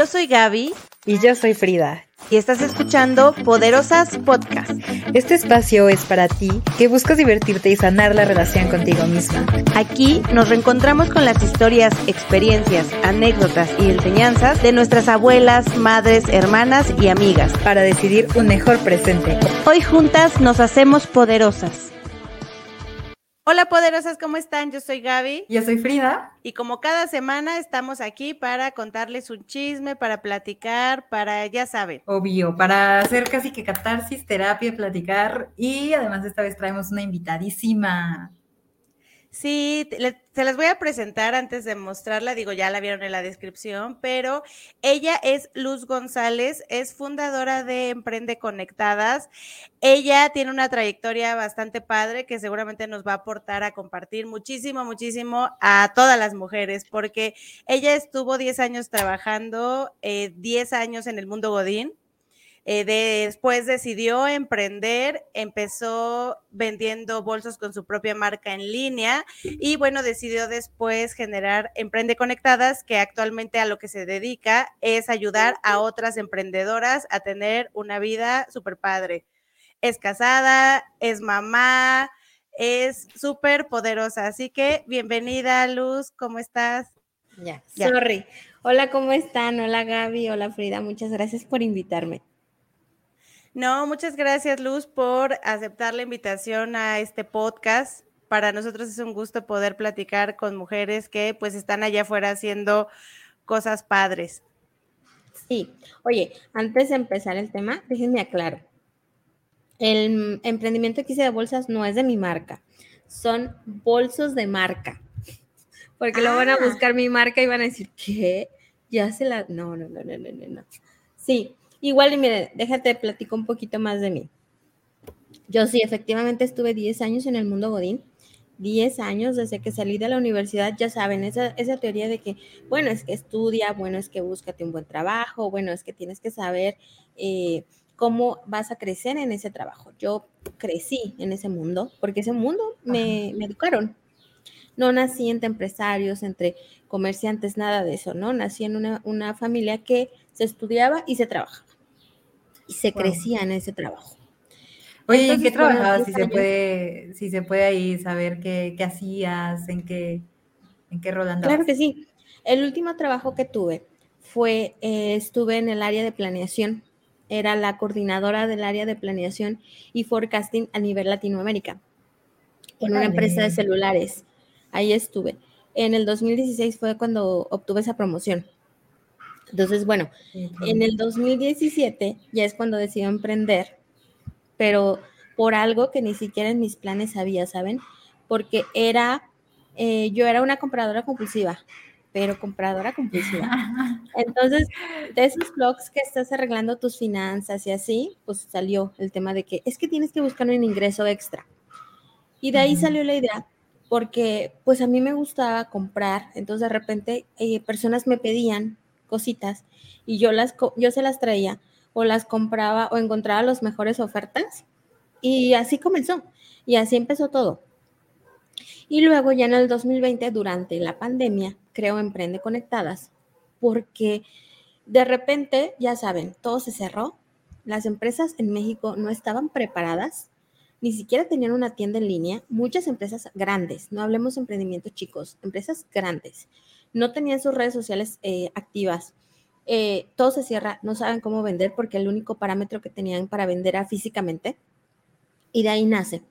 Yo soy Gaby. Y yo soy Frida. Y estás escuchando Poderosas Podcast. Este espacio es para ti que buscas divertirte y sanar la relación contigo misma. Aquí nos reencontramos con las historias, experiencias, anécdotas y enseñanzas de nuestras abuelas, madres, hermanas y amigas. Para decidir un mejor presente. Hoy juntas nos hacemos poderosas. Hola poderosas, ¿cómo están? Yo soy Gaby. Yo soy Frida. Y como cada semana estamos aquí para contarles un chisme, para platicar, para, ya saben. Obvio, para hacer casi que catarsis, terapia, platicar. Y además esta vez traemos una invitadísima. Sí, se las voy a presentar antes de mostrarla, digo, ya la vieron en la descripción, pero ella es Luz González, es fundadora de Emprende Conectadas. Ella tiene una trayectoria bastante padre que seguramente nos va a aportar a compartir muchísimo, muchísimo a todas las mujeres, porque ella estuvo 10 años trabajando, 10 eh, años en el mundo Godín eh, después decidió emprender, empezó vendiendo bolsos con su propia marca en línea y bueno, decidió después generar Emprende Conectadas, que actualmente a lo que se dedica es ayudar a otras emprendedoras a tener una vida súper padre. Es casada, es mamá, es súper poderosa. Así que bienvenida, Luz, ¿cómo estás? Ya, sorry. Hola, ¿cómo están? Hola, Gaby. Hola, Frida. Muchas gracias por invitarme. No, muchas gracias Luz por aceptar la invitación a este podcast. Para nosotros es un gusto poder platicar con mujeres que pues están allá afuera haciendo cosas padres. Sí, oye, antes de empezar el tema, déjenme aclarar. El emprendimiento que hice de bolsas no es de mi marca, son bolsos de marca. Porque lo van a ah. buscar mi marca y van a decir, ¿qué? Ya se la... No, no, no, no, no, no. Sí, Igual, y mire, déjate, platico un poquito más de mí. Yo sí, efectivamente estuve 10 años en el mundo Godín. 10 años desde que salí de la universidad, ya saben, esa, esa teoría de que, bueno, es que estudia, bueno, es que búscate un buen trabajo, bueno, es que tienes que saber eh, cómo vas a crecer en ese trabajo. Yo crecí en ese mundo, porque ese mundo me, me educaron. No nací entre empresarios, entre comerciantes, nada de eso, ¿no? Nací en una, una familia que se estudiaba y se trabajaba y se crecía en ese trabajo. Oye, ¿en qué trabajabas? Si se puede, si se puede ahí saber qué, qué hacías, en qué, en qué rol. Claro que sí. El último trabajo que tuve fue, eh, estuve en el área de planeación. Era la coordinadora del área de planeación y forecasting a nivel Latinoamérica, en una empresa de celulares. Ahí estuve. En el 2016 fue cuando obtuve esa promoción. Entonces, bueno, en el 2017 ya es cuando decidí emprender, pero por algo que ni siquiera en mis planes había, ¿saben? Porque era, eh, yo era una compradora compulsiva, pero compradora compulsiva. Entonces, de esos blogs que estás arreglando tus finanzas y así, pues salió el tema de que es que tienes que buscar un ingreso extra. Y de ahí salió la idea, porque pues a mí me gustaba comprar, entonces de repente eh, personas me pedían cositas y yo, las, yo se las traía o las compraba o encontraba las mejores ofertas y así comenzó y así empezó todo. Y luego ya en el 2020, durante la pandemia, creo Emprende Conectadas, porque de repente, ya saben, todo se cerró, las empresas en México no estaban preparadas, ni siquiera tenían una tienda en línea, muchas empresas grandes, no hablemos de emprendimientos chicos, empresas grandes, no tenían sus redes sociales eh, activas. Eh, todo se cierra, no saben cómo vender porque el único parámetro que tenían para vender era físicamente. Y de ahí nace.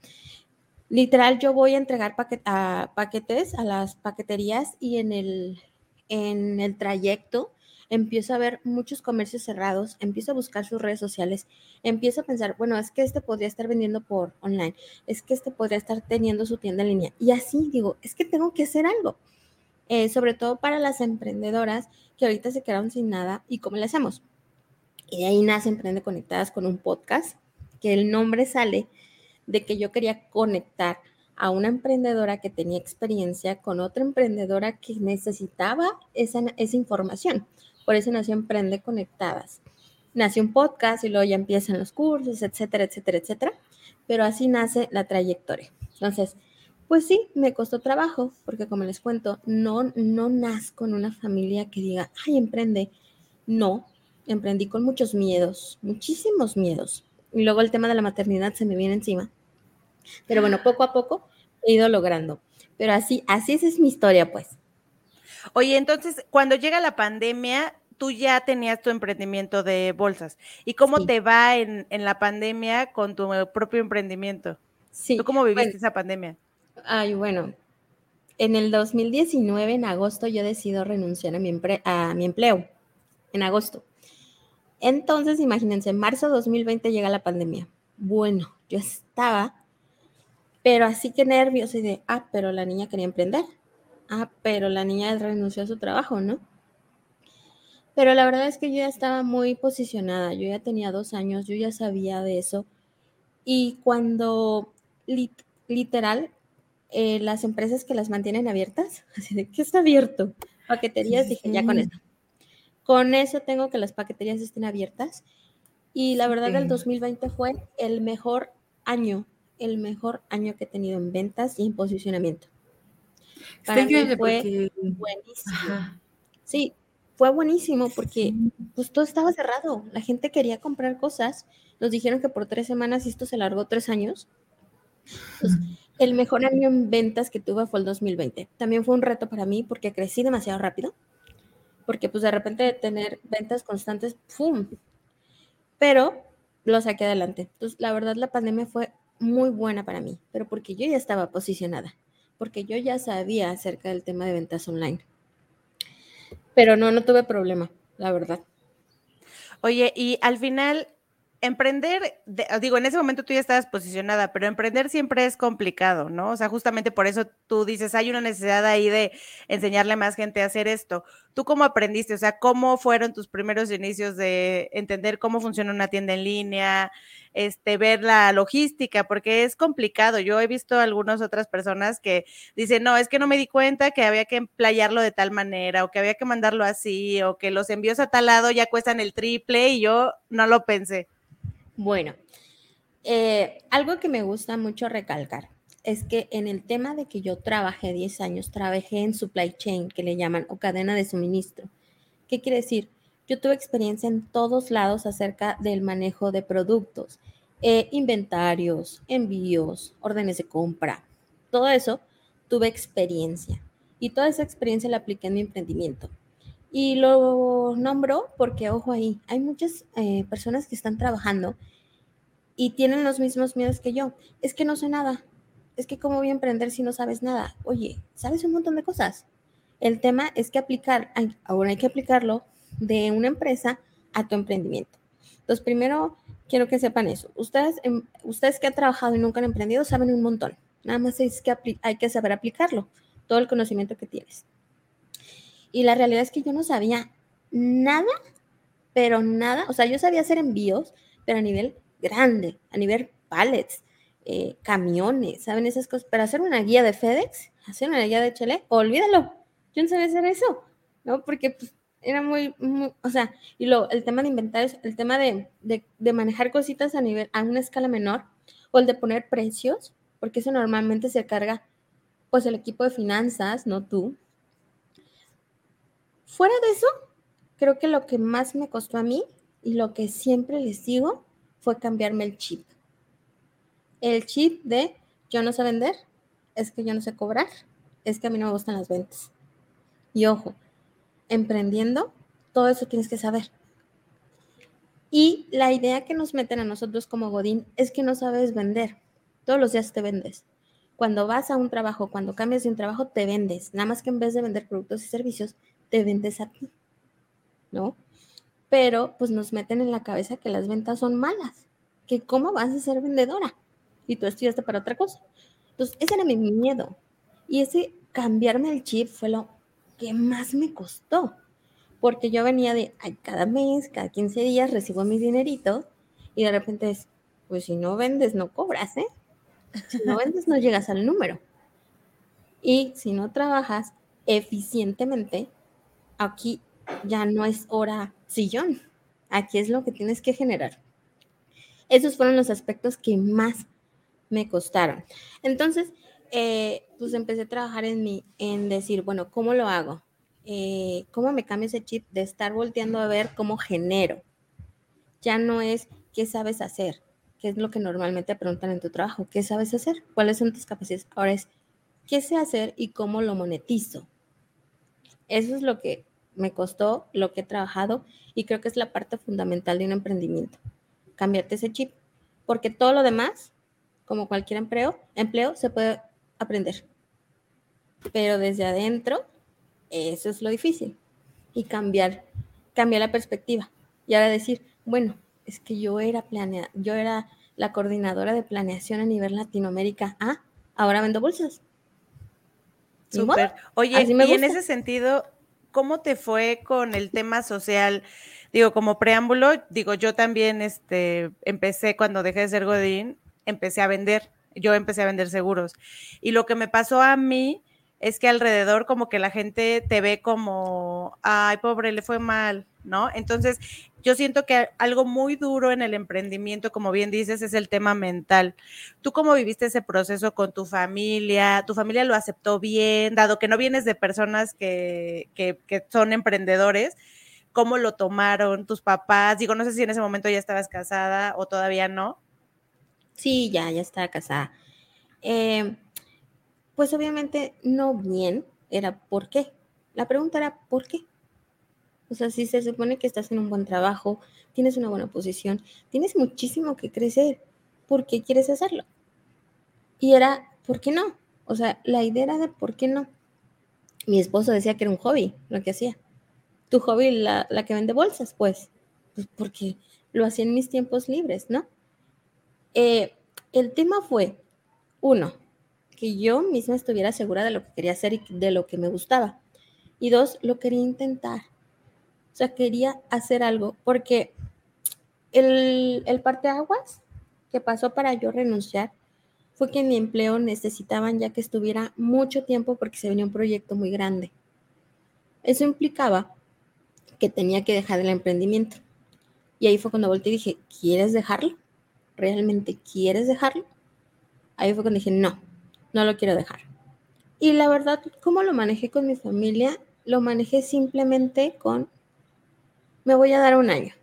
Literal, yo voy a entregar paquetes a las paqueterías y en el, en el trayecto empiezo a ver muchos comercios cerrados, empiezo a buscar sus redes sociales, empiezo a pensar, bueno, es que este podría estar vendiendo por online, es que este podría estar teniendo su tienda en línea. Y así digo, es que tengo que hacer algo. Eh, sobre todo para las emprendedoras que ahorita se quedaron sin nada y cómo le hacemos. Y de ahí nace Emprende Conectadas con un podcast, que el nombre sale de que yo quería conectar a una emprendedora que tenía experiencia con otra emprendedora que necesitaba esa, esa información. Por eso nació Emprende Conectadas. Nació un podcast y luego ya empiezan los cursos, etcétera, etcétera, etcétera. Pero así nace la trayectoria. Entonces, pues sí, me costó trabajo, porque como les cuento, no, no nazco en una familia que diga, ay, emprende. No, emprendí con muchos miedos, muchísimos miedos. Y luego el tema de la maternidad se me viene encima. Pero bueno, poco a poco he ido logrando. Pero así, así esa es mi historia, pues. Oye, entonces, cuando llega la pandemia, tú ya tenías tu emprendimiento de bolsas. ¿Y cómo te va en, la pandemia con tu propio emprendimiento? Sí. ¿Tú cómo viviste esa pandemia? Ay, bueno, en el 2019, en agosto, yo decido renunciar a mi, empleo. En agosto. Entonces, imagínense, en marzo de 2020 llega la pandemia. Bueno, yo estaba, pero así que nerviosa y de, ah, pero la niña quería emprender. Ah, pero la niña renunció a su trabajo, ¿no? Pero la verdad es que yo ya estaba muy posicionada, yo ya tenía dos años, yo ya sabía de eso. Y cuando literal, eh, las empresas que las mantienen abiertas, así de, ¿qué está abierto? Paqueterías, dije, ya con eso. Con eso tengo que las paqueterías estén abiertas. Y la verdad, el 2020 fue el mejor año, el mejor año que he tenido en ventas y en posicionamiento. Para mí fue buenísimo. Sí, fue buenísimo porque pues todo estaba cerrado. La gente quería comprar cosas. Nos dijeron que por tres semanas y esto se largó tres años. El mejor año en ventas que tuve fue el 2020. También fue un reto para mí porque crecí demasiado rápido porque pues de repente tener ventas constantes, ¡pum! Pero lo saqué adelante. Entonces, la verdad, la pandemia fue muy buena para mí, pero porque yo ya estaba posicionada, porque yo ya sabía acerca del tema de ventas online. Pero no, no tuve problema, la verdad. Oye, y al final, emprender, digo, en ese momento tú ya estabas posicionada, pero emprender siempre es complicado, ¿no? O sea, justamente por eso tú dices, hay una necesidad ahí de enseñarle a más gente a hacer esto. ¿Tú cómo aprendiste? O sea, ¿cómo fueron tus primeros inicios de entender cómo funciona una tienda en línea, este, ver la logística? Porque es complicado. Yo he visto algunas otras personas que dicen, no, es que no me di cuenta que había que emplayarlo de tal manera, o que había que mandarlo así, o que los envíos a tal lado ya cuestan el triple, y yo no lo pensé. Bueno, eh, algo que me gusta mucho recalcar es que en el tema de que yo trabajé 10 años, trabajé en supply chain, que le llaman, o cadena de suministro. ¿Qué quiere decir? Yo tuve experiencia en todos lados acerca del manejo de productos, eh, inventarios, envíos, órdenes de compra, todo eso tuve experiencia y toda esa experiencia la apliqué en mi emprendimiento. Y lo nombro porque, ojo ahí, hay muchas eh, personas que están trabajando y tienen los mismos miedos que yo. Es que no sé nada. Es que cómo voy a emprender si no sabes nada. Oye, sabes un montón de cosas. El tema es que aplicar, ahora hay que aplicarlo de una empresa a tu emprendimiento. Entonces, primero quiero que sepan eso. Ustedes, em, ustedes que han trabajado y nunca han emprendido saben un montón. Nada más es que hay que saber aplicarlo, todo el conocimiento que tienes. Y la realidad es que yo no sabía nada, pero nada. O sea, yo sabía hacer envíos, pero a nivel grande, a nivel pallets, eh, camiones, ¿saben esas cosas? Pero hacer una guía de FedEx, hacer una guía de Chile, olvídalo. Yo no sabía hacer eso, ¿no? Porque pues, era muy, o sea, y luego el tema de inventarios, el tema de, de, manejar cositas a nivel, a una escala menor, o el de poner precios, porque eso normalmente se carga, pues el equipo de finanzas, no tú. Fuera de eso, creo que lo que más me costó a mí y lo que siempre les digo fue cambiarme el chip. El chip de yo no sé vender, es que yo no sé cobrar, es que a mí no me gustan las ventas. Y ojo, emprendiendo, todo eso tienes que saber. Y la idea que nos meten a nosotros como Godín es que no sabes vender. Todos los días te vendes. Cuando vas a un trabajo, cuando cambias de un trabajo, te vendes. Nada más que en vez de vender productos y servicios, te vendes a ti. ¿No? pero pues nos meten en la cabeza que las ventas son malas, que cómo vas a ser vendedora y tú estudiaste para otra cosa. Entonces, ese era mi miedo. Y ese cambiarme el chip fue lo que más me costó, porque yo venía de, ay, cada mes, cada 15 días recibo mi dinerito y de repente es, pues si no vendes, no cobras, ¿eh? Si no vendes, no llegas al número. Y si no trabajas eficientemente, aquí ya no es hora sillón. Aquí es lo que tienes que generar. Esos fueron los aspectos que más me costaron. Entonces, eh, pues empecé a trabajar en mí, en decir, bueno, ¿cómo lo hago? eh, cómo me cambia ese chip de estar volteando a ver cómo genero. Ya no es qué sabes hacer, qué es lo que normalmente preguntan en tu trabajo, qué sabes hacer, cuáles son tus capacidades. Ahora es qué sé hacer y cómo lo monetizo. Eso es lo que me costó, lo que he trabajado y creo que es la parte fundamental de un emprendimiento. Cambiarte ese chip, porque todo lo demás, como cualquier empleo, empleo se puede aprender. Pero desde adentro, eso es lo difícil. Y cambiar, cambiar la perspectiva. Y ahora decir, bueno, es que yo era planea, yo era la coordinadora de planeación a nivel Latinoamérica. Ah, ahora vendo bolsas. Súper. Oye, y en ese sentido, ¿cómo te fue con el tema social? Digo, como preámbulo, digo, yo también este, empecé cuando dejé de ser Godín, empecé a vender, yo empecé a vender seguros. Y lo que me pasó a mí es que alrededor como que la gente te ve como, ay, pobre, le fue mal, ¿no? Entonces, yo siento que algo muy duro en el emprendimiento, como bien dices, es el tema mental. ¿Tú cómo viviste ese proceso con tu familia? ¿Tu familia lo aceptó bien, dado que no vienes de personas que, que, son emprendedores? ¿Cómo lo tomaron tus papás? Digo, no sé si en ese momento ya estabas casada o todavía no. Sí, ya, ya estaba casada. Eh, pues obviamente no bien, era ¿por qué? La pregunta era ¿por qué? O sea, si se supone que estás en un buen trabajo, tienes una buena posición, tienes muchísimo que crecer, ¿por qué quieres hacerlo? Y era, ¿por qué no? O sea, la idea era de ¿por qué no? Mi esposo decía que era un hobby lo que hacía. Tu hobby, la, la que vende bolsas, pues, pues porque lo hacía en mis tiempos libres, ¿no? Eh, el tema fue, uno, que yo misma estuviera segura de lo que quería hacer y de lo que me gustaba. Y dos, lo quería intentar. O sea, quería hacer algo porque el, el parteaguas que pasó para yo renunciar fue que mi empleo necesitaban ya que estuviera mucho tiempo porque se venía un proyecto muy grande. Eso implicaba que tenía que dejar el emprendimiento. Y ahí fue cuando volteé y dije, ¿quieres dejarlo? ¿Realmente quieres dejarlo? Ahí fue cuando dije, no, no lo quiero dejar. Y la verdad, ¿cómo lo manejé con mi familia? Lo manejé simplemente con, me voy a dar un año.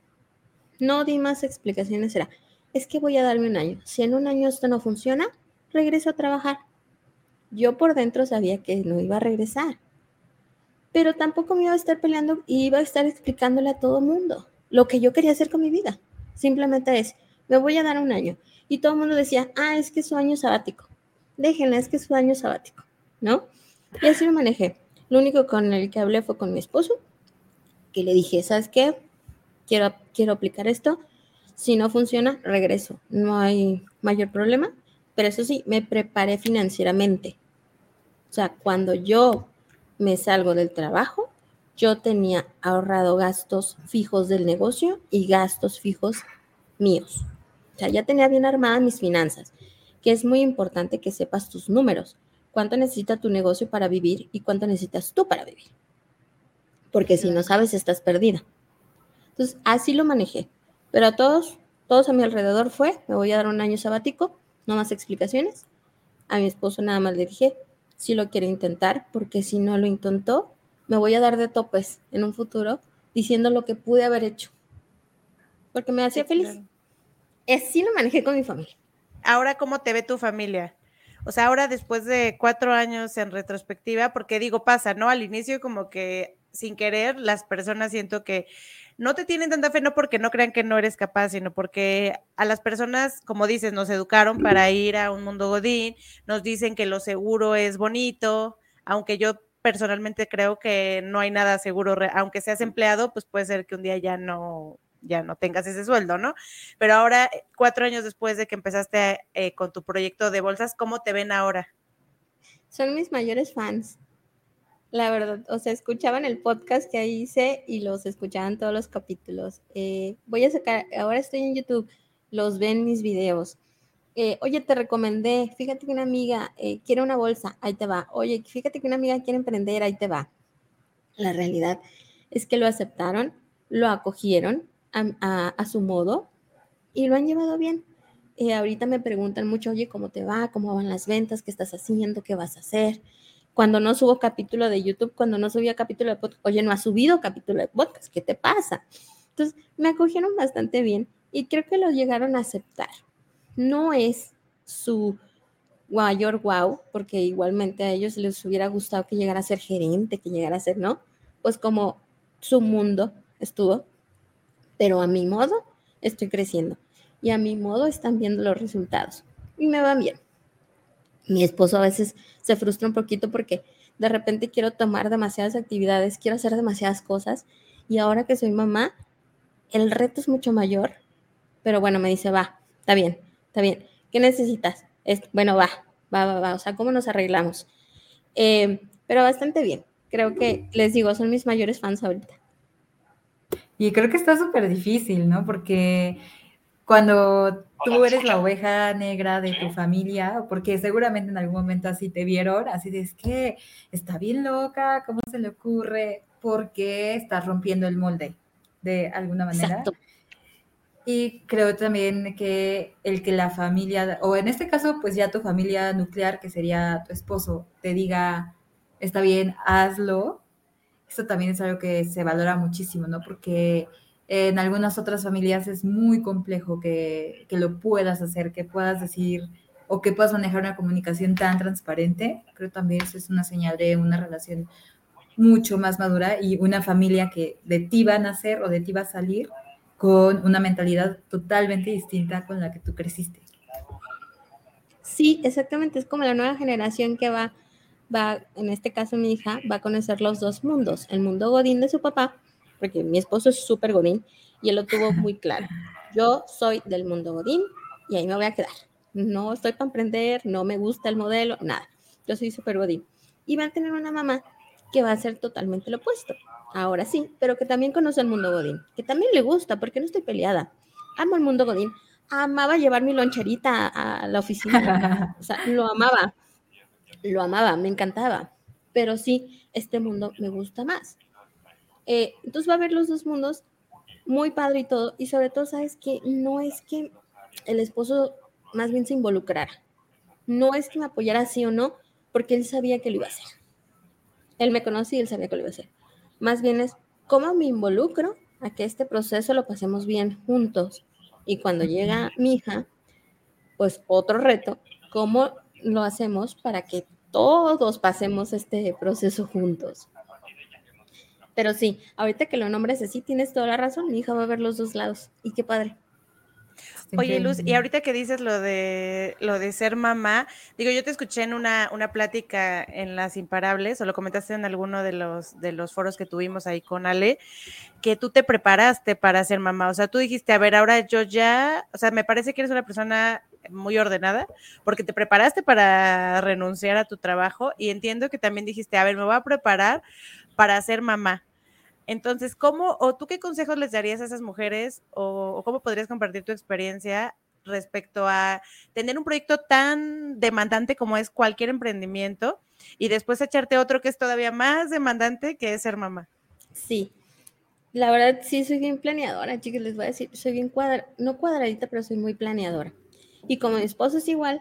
No di más explicaciones, era, es que voy a darme un año. Si en un año esto no funciona, regreso a trabajar. Yo por dentro sabía que no iba a regresar, pero tampoco me iba a estar peleando y iba a estar explicándole a todo mundo lo que yo quería hacer con mi vida. Simplemente es, me voy a dar un año. Y todo el mundo decía, ah, es que es su año sabático déjenla, es que es su año sabático, ¿no? Y así lo manejé. Lo único con el que hablé fue con mi esposo, que le dije, ¿sabes qué? Quiero, quiero aplicar esto. Si no funciona, regreso. No hay mayor problema. Pero eso sí, me preparé financieramente. O sea, cuando yo me salgo del trabajo, yo tenía ahorrado gastos fijos del negocio y gastos fijos míos. O sea, ya tenía bien armadas mis finanzas que es muy importante que sepas tus números, cuánto necesita tu negocio para vivir y cuánto necesitas tú para vivir. Porque si no sabes, estás perdida. Entonces, así lo manejé. Pero a todos, todos a mi alrededor fue, me voy a dar un año sabático, no más explicaciones. A mi esposo nada más le dije, si lo quiere intentar, porque si no lo intentó, me voy a dar de topes en un futuro diciendo lo que pude haber hecho. Porque me hacía feliz. Así lo manejé con mi familia ahora cómo te ve tu familia. O sea, ahora después de cuatro años en retrospectiva, porque digo, pasa, ¿no? Al inicio como que sin querer las personas siento que no te tienen tanta fe, no porque no crean que no eres capaz, sino porque a las personas, como dices, nos educaron para ir a un mundo godín, nos dicen que lo seguro es bonito, aunque yo personalmente creo que no hay nada seguro, aunque seas empleado, pues puede ser que un día ya no, ya no tengas ese sueldo, ¿no? Pero ahora, cuatro años después de que empezaste eh, con tu proyecto de bolsas, ¿cómo te ven ahora? Son mis mayores fans. La verdad, o sea, escuchaban el podcast que ahí hice y los escuchaban todos los capítulos. Eh, voy a sacar, ahora estoy en YouTube, los ven mis videos. oye, te recomendé, fíjate que una amiga quiere una bolsa, ahí te va. Oye, fíjate que una amiga quiere emprender, ahí te va. La realidad es que lo aceptaron, lo acogieron a, su modo y lo han llevado bien. Eh, ahorita me preguntan mucho, oye, ¿cómo te va? ¿Cómo van las ventas? ¿Qué estás haciendo? ¿Qué vas a hacer? Cuando no subo capítulo de YouTube, cuando no subía capítulo de podcast, oye, no ha subido capítulo de podcast, ¿qué te pasa? Entonces, me acogieron bastante bien y creo que lo llegaron a aceptar. No es su mayor wow, porque igualmente a ellos les hubiera gustado que llegara a ser gerente, que llegara a ser, ¿no? Pues como su mundo estuvo, pero a mi modo estoy creciendo y a mi modo están viendo los resultados y me van bien. Mi esposo a veces se frustra un poquito porque de repente quiero tomar demasiadas actividades, quiero hacer demasiadas cosas y ahora que soy mamá, el reto es mucho mayor, pero bueno, me dice, va, está bien, está bien, ¿qué necesitas? bueno, va, va, va, va, o sea, ¿cómo nos arreglamos? Eh, pero bastante bien, creo que les digo, son mis mayores fans ahorita. Y creo que está súper difícil, ¿no? Porque cuando tú eres la oveja negra de tu familia, porque seguramente en algún momento así te vieron, así de es que está bien loca, ¿cómo se le ocurre? Porque estás rompiendo el molde de alguna manera. Y creo también que el que la familia, o en este caso, pues ya tu familia nuclear, que sería tu esposo, te diga, está bien, hazlo, eso también es algo que se valora muchísimo, ¿no? Porque en algunas otras familias es muy complejo que, lo puedas hacer, que puedas decir o que puedas manejar una comunicación tan transparente. Creo también eso es una señal de una relación mucho más madura y una familia que de ti va a nacer o de ti va a salir con una mentalidad totalmente distinta con la que tú creciste. Sí, exactamente. Es como la nueva generación que va, va, en este caso mi hija, va a conocer los dos mundos. El mundo godín de su papá porque mi esposo es súper godín y él lo tuvo muy claro. Yo soy del mundo godín y ahí me voy a quedar. No estoy para emprender, no me gusta el modelo, nada. Yo soy súper godín. Y va a tener una mamá que va a ser totalmente lo opuesto. Ahora sí, pero que también conoce el mundo godín, que también le gusta, porque no estoy peleada. Amo el mundo godín. Amaba llevar mi loncherita a la oficina. O sea, lo amaba. Lo amaba, me encantaba. Pero sí, este mundo me gusta más. Eh, entonces va a haber los dos mundos, muy padre y todo, y sobre todo, sabes que no es que el esposo más bien se involucrara, no es que me apoyara sí o no, porque él sabía que lo iba a hacer. Él me conocía y él sabía que lo iba a hacer. Más bien es cómo me involucro a que este proceso lo pasemos bien juntos. Y cuando llega mi hija, pues otro reto, ¿cómo lo hacemos para que todos pasemos este proceso juntos? Pero sí, ahorita que lo nombres así, tienes toda la razón. Mi hija va a ver los dos lados. Y qué padre. Oye, Luz, y ahorita que dices lo de lo de ser mamá, digo, yo te escuché en una, una plática en Las Imparables, o lo comentaste en alguno de los, de los foros que tuvimos ahí con Ale, que tú te preparaste para ser mamá. O sea, tú dijiste, a ver, ahora yo ya, o sea, me parece que eres una persona muy ordenada, porque te preparaste para renunciar a tu trabajo y entiendo que también dijiste, a ver, me voy a preparar para ser mamá. Entonces, ¿cómo o tú qué consejos les darías a esas mujeres o, cómo podrías compartir tu experiencia respecto a tener un proyecto tan demandante como es cualquier emprendimiento y después echarte otro que es todavía más demandante que es ser mamá? Sí, la verdad sí soy bien planeadora, chicos, les voy a decir, soy bien cuadra, no cuadradita, pero soy muy planeadora. Y como mi esposo es igual,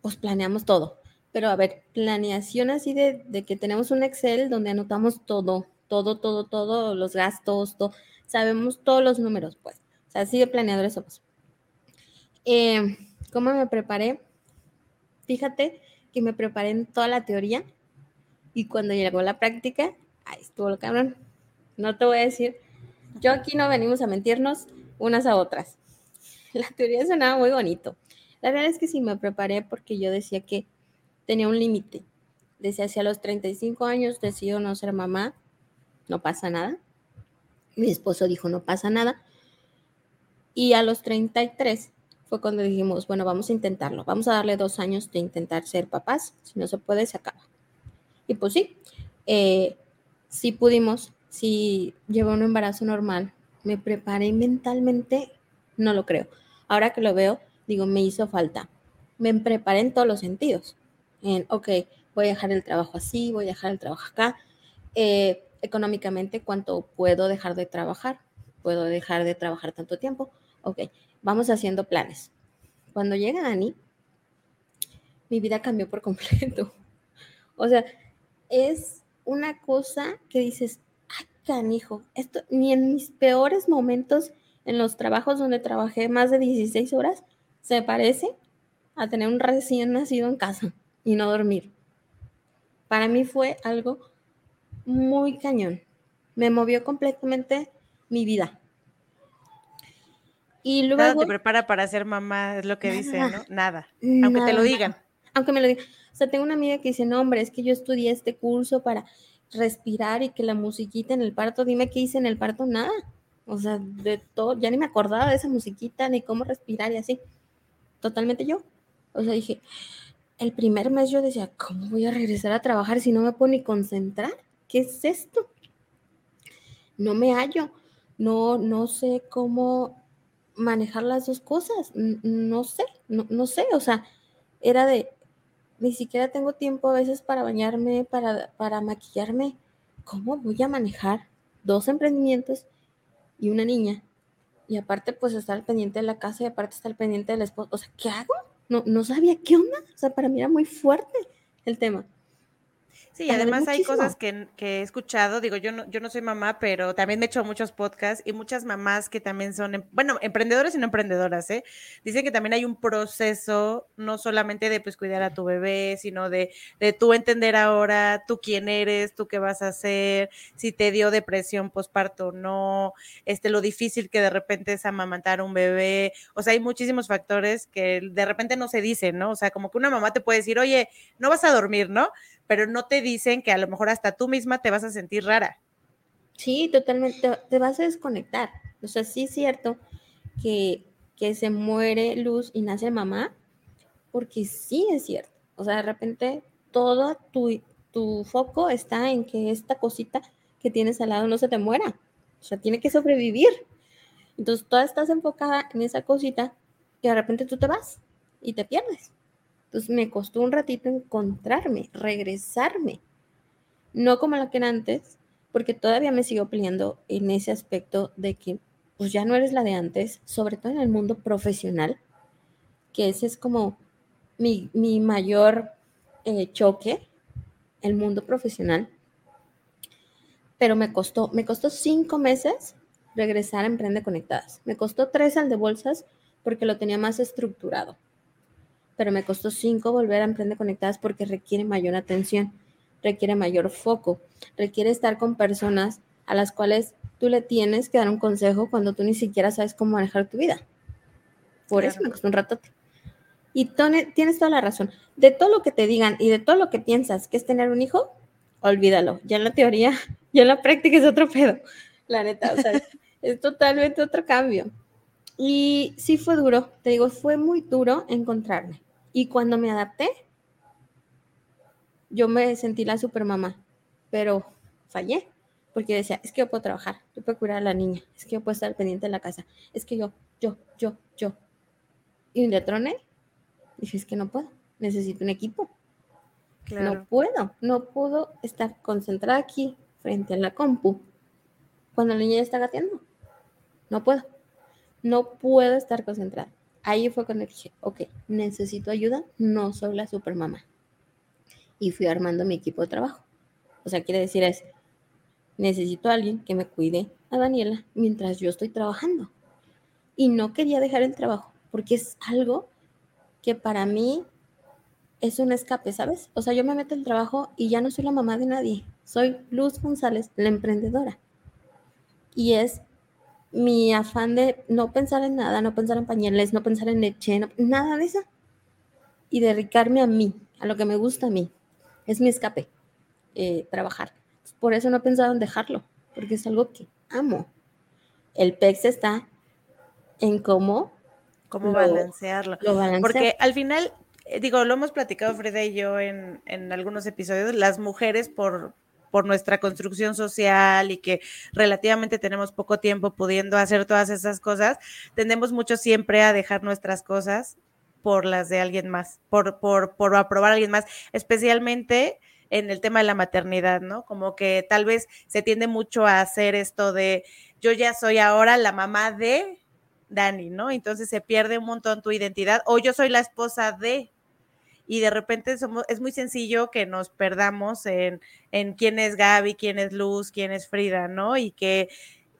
pues planeamos todo. Pero a ver, planeación así de, de que tenemos un Excel donde anotamos todo, todo, todo, todo, los gastos, todo, sabemos todos los números, pues. O sea, así de planeadores somos. Eh, ¿Cómo me preparé? Fíjate que me preparé en toda la teoría y cuando llegó la práctica, ahí estuvo lo cabrón. No te voy a decir, yo aquí no venimos a mentirnos unas a otras. La teoría sonaba muy bonito. La verdad es que sí me preparé porque yo decía que tenía un límite. Decía, hacia los 35 años decido no ser mamá, no pasa nada. Mi esposo dijo, no pasa nada. Y a los 33 fue cuando dijimos, bueno, vamos a intentarlo, vamos a darle dos años de intentar ser papás, si no se puede, se acaba. Y pues sí, eh, sí pudimos, sí llevé un embarazo normal, me preparé mentalmente, no lo creo. Ahora que lo veo, digo, me hizo falta. Me preparé en todos los sentidos. En, ok, voy a dejar el trabajo así, voy a dejar el trabajo acá. Eh, económicamente cuánto puedo dejar de trabajar. Puedo dejar de trabajar tanto tiempo. Ok, vamos haciendo planes. Cuando llega Ani, mi vida cambió por completo. O sea, es una cosa que dices, ay, canijo, esto ni en mis peores momentos en los trabajos donde trabajé más de 16 horas se parece a tener un recién nacido en casa y no dormir. Para mí fue algo muy cañón. Me movió completamente mi vida. Y luego. Nada te prepara para ser mamá, es lo que dice, ¿no? Nada. Aunque te lo digan. Aunque me lo digan. O sea, tengo una amiga que dice, no, hombre, es que yo estudié este curso para respirar y que la musiquita en el parto, dime qué hice en el parto, nada. O sea, de todo, ya ni me acordaba de esa musiquita, ni cómo respirar y así. Totalmente yo. O sea, dije, el primer mes yo decía, ¿cómo voy a regresar a trabajar si no me puedo ni concentrar? ¿Qué es esto? No me hallo. No, no sé cómo manejar las dos cosas. No sé, no, sé, o sea, era de, ni siquiera tengo tiempo a veces para bañarme, para, para maquillarme. ¿Cómo voy a manejar dos emprendimientos y una niña? Y aparte, pues estar pendiente de la casa y aparte estar pendiente del esposo. O sea, ¿qué hago? No, no sabía qué onda. O sea, para mí era muy fuerte el tema. Sí, además hay cosas que, he escuchado, digo, yo no, yo no soy mamá, pero también me he hecho muchos podcasts y muchas mamás que también son, em, bueno, emprendedores y no emprendedoras, ¿eh? Dicen que también hay un proceso, no solamente de pues cuidar a tu bebé, sino de, de tú entender ahora tú quién eres, tú qué vas a hacer, si te dio depresión posparto o no, este, lo difícil que de repente es amamantar un bebé, o sea, hay muchísimos factores que de repente no se dicen, ¿no? O sea, como que una mamá te puede decir, oye, no vas a dormir, ¿no? Pero no te dicen que a lo mejor hasta tú misma te vas a sentir rara. Sí, totalmente, te vas a desconectar. O sea, sí es cierto que, que se muere luz y nace mamá, porque sí es cierto. O sea, de repente todo tu, tu foco está en que esta cosita que tienes al lado no se te muera. O sea, tiene que sobrevivir. Entonces, toda estás enfocada en esa cosita que de repente tú te vas y te pierdes. Entonces me costó un ratito encontrarme, regresarme. No como lo que era antes, porque todavía me sigo peleando en ese aspecto de que pues ya no eres la de antes, sobre todo en el mundo profesional, que ese es como mi, mayor eh, choque, el mundo profesional. Pero me costó, me costó cinco meses regresar a Emprende Conectadas. Me costó tres al de bolsas porque lo tenía más estructurado pero me costó cinco volver a Emprende Conectadas porque requiere mayor atención, requiere mayor foco, requiere estar con personas a las cuales tú le tienes que dar un consejo cuando tú ni siquiera sabes cómo manejar tu vida. Por eso me costó un ratote. Y tienes toda la razón. De todo lo que te digan y de todo lo que piensas que es tener un hijo, olvídalo. Ya en la teoría, ya en la práctica es otro pedo. La neta, o sea, es totalmente otro cambio. Y sí fue duro, te digo, fue muy duro encontrarme. Y cuando me adapté, yo me sentí la super mamá, pero fallé, porque decía, es que yo puedo trabajar, yo puedo cuidar a la niña, es que yo puedo estar pendiente de la casa, es que yo, yo, yo, yo. Y un día troné, dije, es que no puedo, necesito un equipo. No puedo, no puedo estar concentrada aquí frente a la compu cuando la niña ya está gateando. No puedo, no puedo estar concentrada ahí fue cuando dije, ok, necesito ayuda, no soy la supermamá. Y fui armando mi equipo de trabajo. O sea, quiere decir es, necesito a alguien que me cuide a Daniela mientras yo estoy trabajando. Y no quería dejar el trabajo, porque es algo que para mí es un escape, ¿sabes? O sea, yo me meto el trabajo y ya no soy la mamá de nadie. Soy Luz González, la emprendedora. Y es mi afán de no pensar en nada, no pensar en pañales, no pensar en leche, nada de eso. Y dedicarme a mí, a lo que me gusta a mí. Es mi escape, eh, trabajar. Por eso no he pensado en dejarlo, porque es algo que amo. El PEX está en cómo... Cómo balancearlo. Porque al final, eh, digo, lo hemos platicado Freda y yo en, en algunos episodios, las mujeres por, por nuestra construcción social y que relativamente tenemos poco tiempo pudiendo hacer todas esas cosas, tendemos mucho siempre a dejar nuestras cosas por las de alguien más, por, por, por aprobar a alguien más, especialmente en el tema de la maternidad, ¿no? Como que tal vez se tiende mucho a hacer esto de yo ya soy ahora la mamá de Dani, ¿no? Entonces se pierde un montón tu identidad o yo soy la esposa de y de repente somos, es muy sencillo que nos perdamos en, en quién es Gaby, quién es Luz, quién es Frida, ¿no? Y que,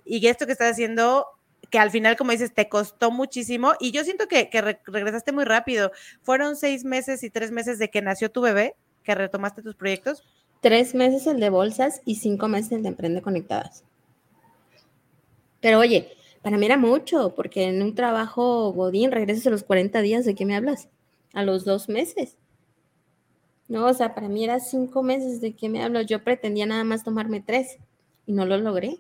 y esto que estás haciendo que al final, como dices, te costó muchísimo y yo siento que, que regresaste muy rápido. ¿Fueron seis meses y tres meses de que nació tu bebé, que retomaste tus proyectos? Tres meses el de bolsas y cinco meses el de Emprende Conectadas. Pero oye, para mí era mucho, porque en un trabajo Godín regresas a los 40 días, ¿de qué me hablas? A los dos meses. No, o sea, para mí era cinco meses, ¿de qué me hablas? Yo pretendía nada más tomarme tres y no lo logré.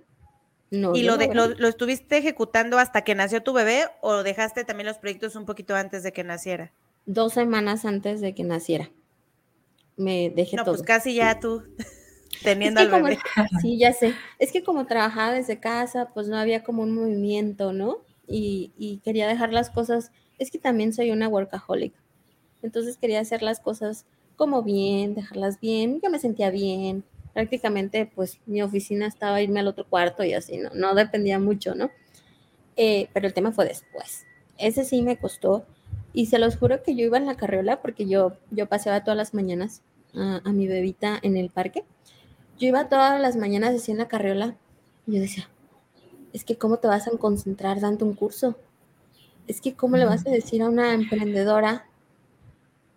No ¿Y lo, lo, estuviste ejecutando hasta que nació tu bebé o dejaste también los proyectos un poquito antes de que naciera? Dos semanas antes de que naciera. Me dejé no, pues casi ya tú teniendo al bebé. sí, ya sé. Es que como trabajaba desde casa, pues no había como un movimiento, ¿no? Y, y quería dejar las cosas. Es que también soy una workaholic. Entonces quería hacer las cosas como bien, dejarlas bien. Yo me sentía bien, prácticamente pues mi oficina estaba irme al otro cuarto y así, ¿no? No dependía mucho, ¿no? Eh, pero el tema fue después. Ese sí me costó y se los juro que yo iba en la carriola porque yo, yo paseaba todas las mañanas a, a mi bebita en el parque. Yo iba todas las mañanas así en la carriola y yo decía, es que cómo te vas a concentrar dando un curso. Es que cómo le vas a decir a una emprendedora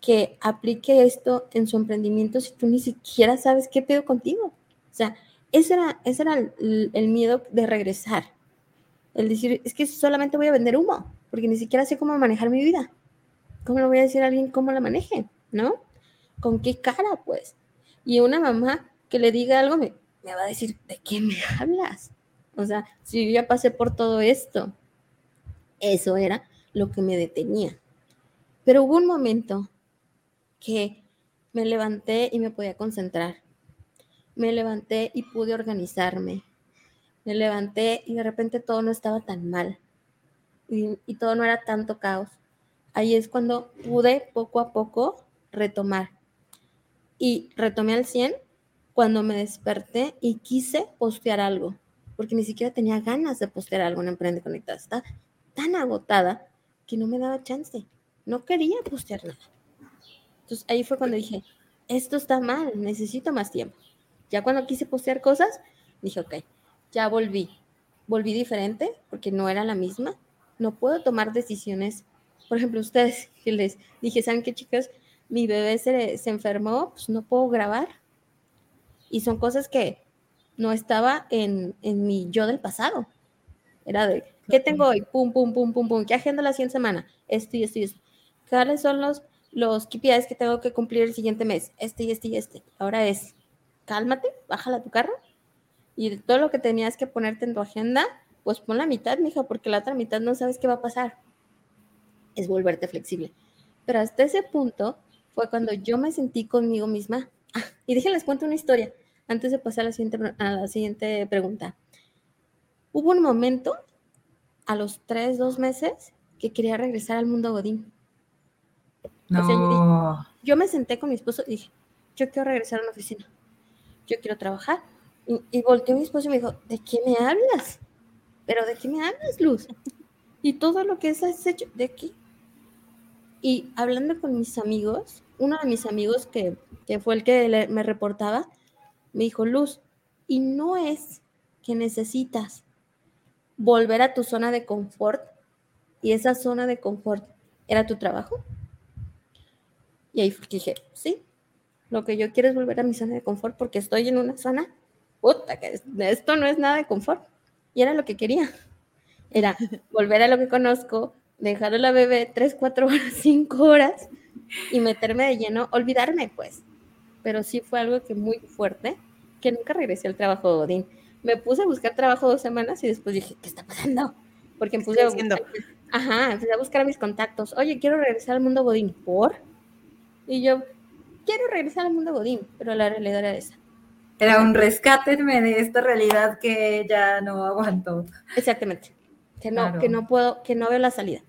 que aplique esto en su emprendimiento si tú ni siquiera sabes qué pedo contigo. O sea, ese era, ese era el, miedo de regresar. El decir, es que solamente voy a vender humo, porque ni siquiera sé cómo manejar mi vida. ¿Cómo le voy a decir a alguien cómo la maneje? ¿No? ¿Con qué cara, pues? Y una mamá que le diga algo me, me va a decir, ¿de qué me hablas? O sea, si yo ya pasé por todo esto, eso era lo que me detenía. Pero hubo un momento que me levanté y me podía concentrar. Me levanté y pude organizarme. Me levanté y de repente todo no estaba tan mal y, todo no era tanto caos. Ahí es cuando pude poco a poco retomar. Y retomé al 100 cuando me desperté y quise postear algo, porque ni siquiera tenía ganas de postear algo en Emprende Conectada. Estaba tan agotada que no me daba chance. No quería postear nada. Entonces ahí fue cuando dije, esto está mal, necesito más tiempo. Ya cuando quise postear cosas, dije, ok, ya volví. Volví diferente porque no era la misma. No puedo tomar decisiones. Por ejemplo, ustedes que les dije, ¿saben qué, chicas? Mi bebé se, se enfermó, pues no puedo grabar. Y son cosas que no estaba en, en mi yo del pasado. Era de, ¿qué tengo hoy? Pum, pum, pum, pum, pum. ¿Qué agenda la siguiente semana? Esto y esto y esto. ¿Cuáles son los los KPIs que tengo que cumplir el siguiente mes, este y este y este. Ahora es, cálmate, bájala tu carro y todo lo que tenías que ponerte en tu agenda, pues pon la mitad, mija, porque la otra mitad no sabes qué va a pasar. Es volverte flexible. Pero hasta ese punto fue cuando yo me sentí conmigo misma. Ah, y déjenles cuento una historia antes de pasar a la siguiente, a la siguiente pregunta. Hubo un momento, a los tres, dos meses, que quería regresar al mundo Godín yo, me senté con mi esposo y dije, yo quiero regresar a la oficina, yo quiero trabajar. Y, y volteó mi esposo y me dijo, ¿de qué me hablas? ¿Pero de qué me hablas, Luz? Y todo lo que has hecho, ¿de qué? Y hablando con mis amigos, uno de mis amigos que, que fue el que me reportaba, me dijo, Luz, y no es que necesitas volver a tu zona de confort y esa zona de confort era tu trabajo. Y ahí dije, sí, lo que yo quiero es volver a mi zona de confort porque estoy en una zona, puta, que esto no es nada de confort. Y era lo que quería. Era volver a lo que conozco, dejar a la bebé tres, cuatro horas, cinco horas y meterme de lleno, olvidarme pues. Pero sí fue algo que muy fuerte, que nunca regresé al trabajo de Odín. Me puse a buscar trabajo dos semanas y después dije, ¿qué está pasando? Porque puse a buscar, ajá, empecé a buscar a mis contactos. Oye, quiero regresar al mundo Godín. ¿Por? Y yo quiero regresar al mundo Godín, pero la realidad era esa. Era un rescátenme de esta realidad que ya no aguanto. Exactamente. Que no, que no puedo, que no veo la salida.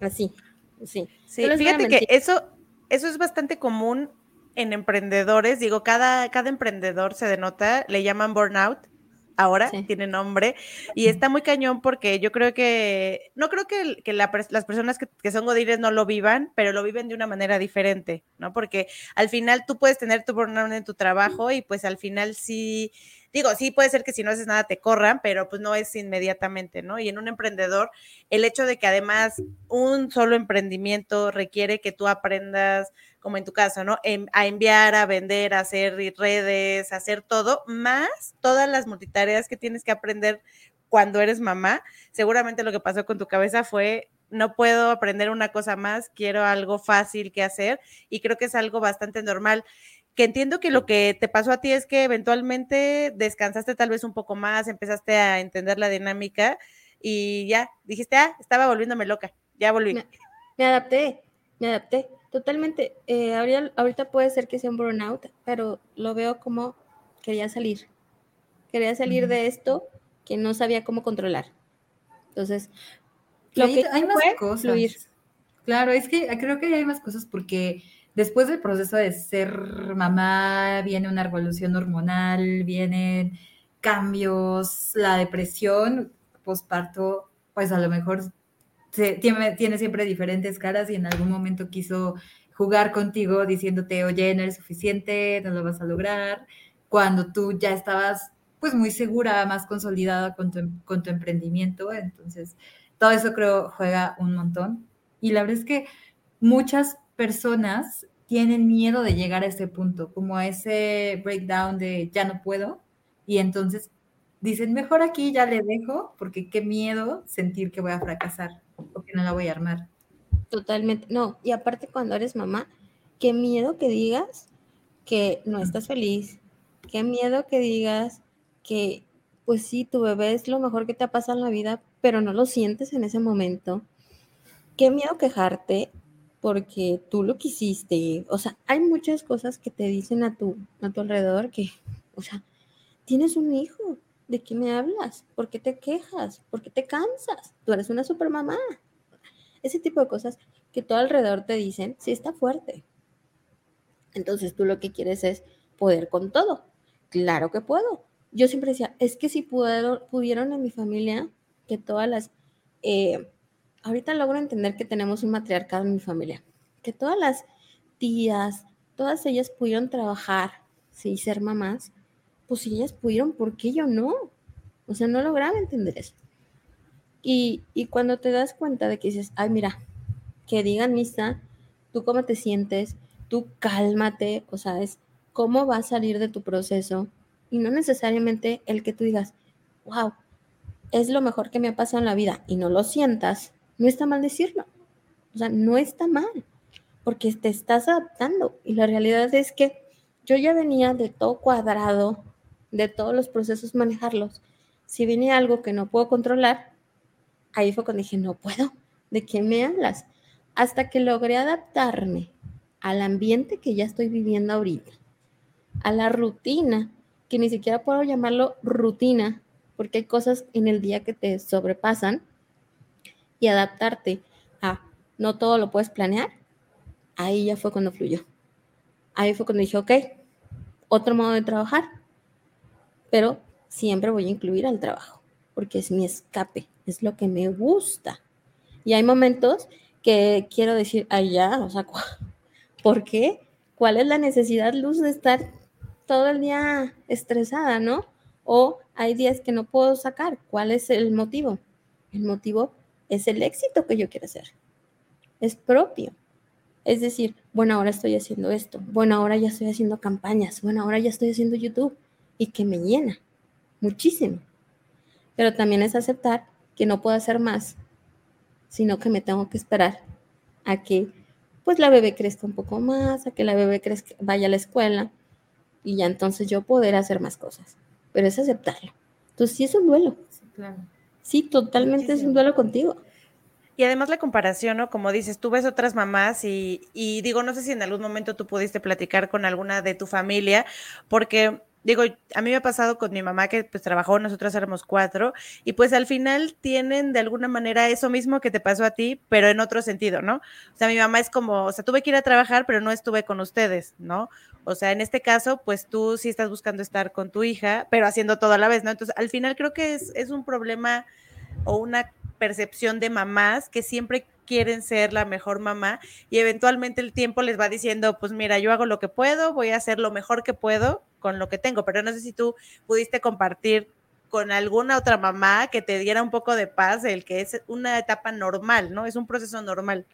Así, sí. Sí, fíjate que eso, eso es bastante común en emprendedores. Digo, cada, cada emprendedor se denota, le llaman burnout ahora tiene nombre y está muy cañón porque yo creo que, no creo que, que las personas que, que, son godines no lo vivan, pero lo viven de una manera diferente, ¿no? Porque al final tú puedes tener tu burnout en tu trabajo y pues al final sí, digo, sí puede ser que si no haces nada te corran, pero pues no es inmediatamente, ¿no? Y en un emprendedor, el hecho de que además un solo emprendimiento requiere que tú aprendas como en tu caso, ¿no? a enviar, a vender, a hacer redes, a hacer todo, más todas las multitareas que tienes que aprender cuando eres mamá. Seguramente lo que pasó con tu cabeza fue, no puedo aprender una cosa más, quiero algo fácil que hacer y creo que es algo bastante normal. Que entiendo que lo que te pasó a ti es que eventualmente descansaste tal vez un poco más, empezaste a entender la dinámica y ya dijiste, ah, estaba volviéndome loca, ya volví. me adapté, me adapté. Totalmente. Eh, ahorita, puede ser que sea un burnout, pero lo veo como quería salir. Quería salir de esto que no sabía cómo controlar. Entonces, lo que hay más cosas. Fluir. Claro, es que creo que hay más cosas porque después del proceso de ser mamá viene una revolución hormonal, vienen cambios, la depresión, posparto, pues a lo mejor tiene, tiene siempre diferentes caras y en algún momento quiso jugar contigo diciéndote, oye, no eres suficiente, no lo vas a lograr, cuando tú ya estabas pues muy segura, más consolidada con tu, con tu emprendimiento. Entonces, todo eso creo juega un montón. Y la verdad es que muchas personas tienen miedo de llegar a ese punto, como a ese breakdown de ya no puedo. Y entonces dicen, mejor aquí ya le dejo, porque qué miedo sentir que voy a fracasar porque no la voy a armar. Totalmente, no, y aparte cuando eres mamá, qué miedo que digas que no estás feliz, qué miedo que digas que, pues sí, tu bebé es lo mejor que te ha pasado en la vida, pero no lo sientes en ese momento. Qué miedo quejarte porque tú lo quisiste. O sea, hay muchas cosas que te dicen a tu, a tu alrededor que, o sea, tienes un hijo, ¿de qué me hablas? ¿Por qué te quejas? ¿Por qué te cansas? Tú eres una supermamá. Ese tipo de cosas que todo alrededor te dicen, sí está fuerte. Entonces tú lo que quieres es poder con todo. Claro que puedo. Yo siempre decía, es que si pudieron en mi familia, que todas las... Eh, ahorita logro entender que tenemos un matriarcado en mi familia, que todas las tías, todas ellas pudieron trabajar, sí, ser mamás, pues si ellas pudieron, ¿por qué yo no? O sea, no lograba entender eso. Y, cuando te das cuenta de que dices, ay, mira, que digan misa, tú cómo te sientes, tú cálmate, o sea, es cómo va a salir de tu proceso y no necesariamente el que tú digas, wow, es lo mejor que me ha pasado en la vida y no lo sientas, no está mal decirlo. O sea, no está mal, porque te estás adaptando y la realidad es que yo ya venía de todo cuadrado, de todos los procesos manejarlos. Si viene algo que no puedo controlar, ahí fue cuando dije, no puedo, ¿de qué me hablas? Hasta que logré adaptarme al ambiente que ya estoy viviendo ahorita, a la rutina, que ni siquiera puedo llamarlo rutina, porque hay cosas en el día que te sobrepasan, y adaptarte a no todo lo puedes planear, ahí ya fue cuando fluyó. Ahí fue cuando dije, ok, otro modo de trabajar, pero siempre voy a incluir al trabajo, porque es mi escape, es lo que me gusta. Y hay momentos que quiero decir, ya, o sea, ¿por qué? ¿Cuál es la necesidad, Luz, de estar todo el día estresada, no? O hay días que no puedo sacar, ¿cuál es el motivo? El motivo es el éxito que yo quiero hacer. Es propio. Es decir, bueno, ahora estoy haciendo esto, bueno, ahora ya estoy haciendo campañas, bueno, ahora ya estoy haciendo YouTube y que me llena muchísimo. Pero también es aceptar que no puedo hacer más, sino que me tengo que esperar a que pues la bebé crezca un poco más, a que la bebé crezca, vaya a la escuela y ya entonces yo poder hacer más cosas. Pero es aceptarlo. Entonces sí es un duelo. Sí, claro. Sí, totalmente es un duelo contigo. Y además la comparación, ¿no? Como dices, tú ves otras mamás y, y, digo, no sé si en algún momento tú pudiste platicar con alguna de tu familia, porque digo, a mí me ha pasado con mi mamá que pues trabajó, nosotros éramos cuatro, y pues al final tienen de alguna manera eso mismo que te pasó a ti, pero en otro sentido, ¿no? O sea, mi mamá es como, o sea, tuve que ir a trabajar, pero no estuve con ustedes, ¿no? O sea, en este caso, pues tú sí estás buscando estar con tu hija, pero haciendo todo a la vez, ¿no? Entonces, al final creo que es, es un problema o una percepción de mamás que siempre quieren ser la mejor mamá y eventualmente el tiempo les va diciendo, pues mira, yo hago lo que puedo, voy a hacer lo mejor que puedo con lo que tengo, pero no sé si tú pudiste compartir con alguna otra mamá que te diera un poco de paz, el que es una etapa normal, ¿no? Es un proceso normal.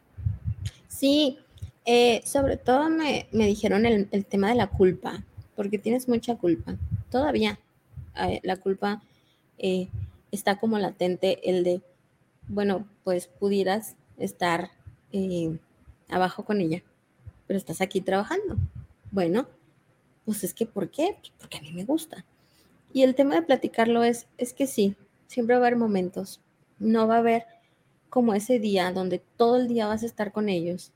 Sí, eh, sobre todo me, dijeron el, tema de la culpa, porque tienes mucha culpa. Todavía eh, la culpa eh, está como latente, el de, bueno, pues pudieras estar eh, abajo con ella, pero estás aquí trabajando. Bueno, pues es que ¿por qué? Pues porque a mí me gusta. Y el tema de platicarlo es, es que sí, siempre va a haber momentos. No va a haber como ese día donde todo el día vas a estar con ellos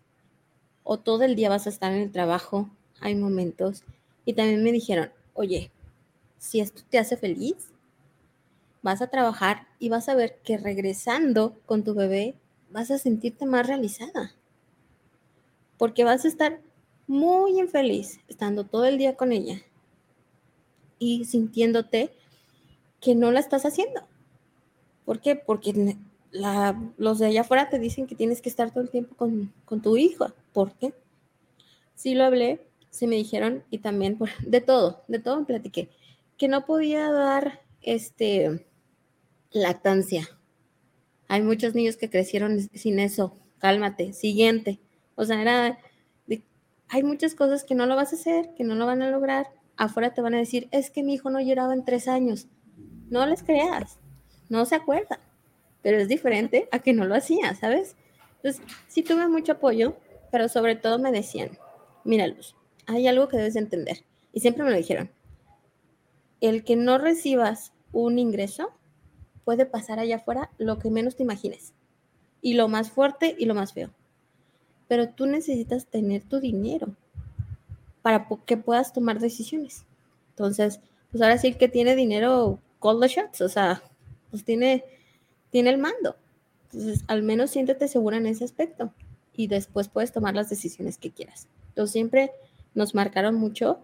o todo el día vas a estar en el trabajo. Hay momentos. Y también me dijeron, oye, si esto te hace feliz, vas a trabajar y vas a ver que regresando con tu bebé vas a sentirte más realizada. Porque vas a estar muy infeliz estando todo el día con ella y sintiéndote que no la estás haciendo. ¿Por qué? Porque los de allá afuera te dicen que tienes que estar todo el tiempo con, con tu hijo. ¿Por qué? Sí lo hablé, se me dijeron y también por, de todo, de todo me platiqué, que no podía dar este lactancia hay muchos niños que crecieron sin eso. Cálmate, siguiente. O sea, era, hay muchas cosas que no lo vas a hacer, que no lo van a lograr. Afuera te van a decir, es que mi hijo no lloraba en tres años. No les creas, no se acuerda. Pero es diferente a que no lo hacía, ¿sabes? Entonces, sí tuve mucho apoyo, pero sobre todo me decían, mira Luz, hay algo que debes entender. Y siempre me lo dijeron. El que no recibas un ingreso puede pasar allá afuera lo que menos te imagines. Y lo más fuerte y lo más feo. Pero tú necesitas tener tu dinero para que puedas tomar decisiones. Entonces, pues ahora sí que tiene dinero, call the shots, o sea, pues tiene, tiene el mando. Entonces, al menos siéntete segura en ese aspecto y después puedes tomar las decisiones que quieras. Entonces, siempre nos marcaron mucho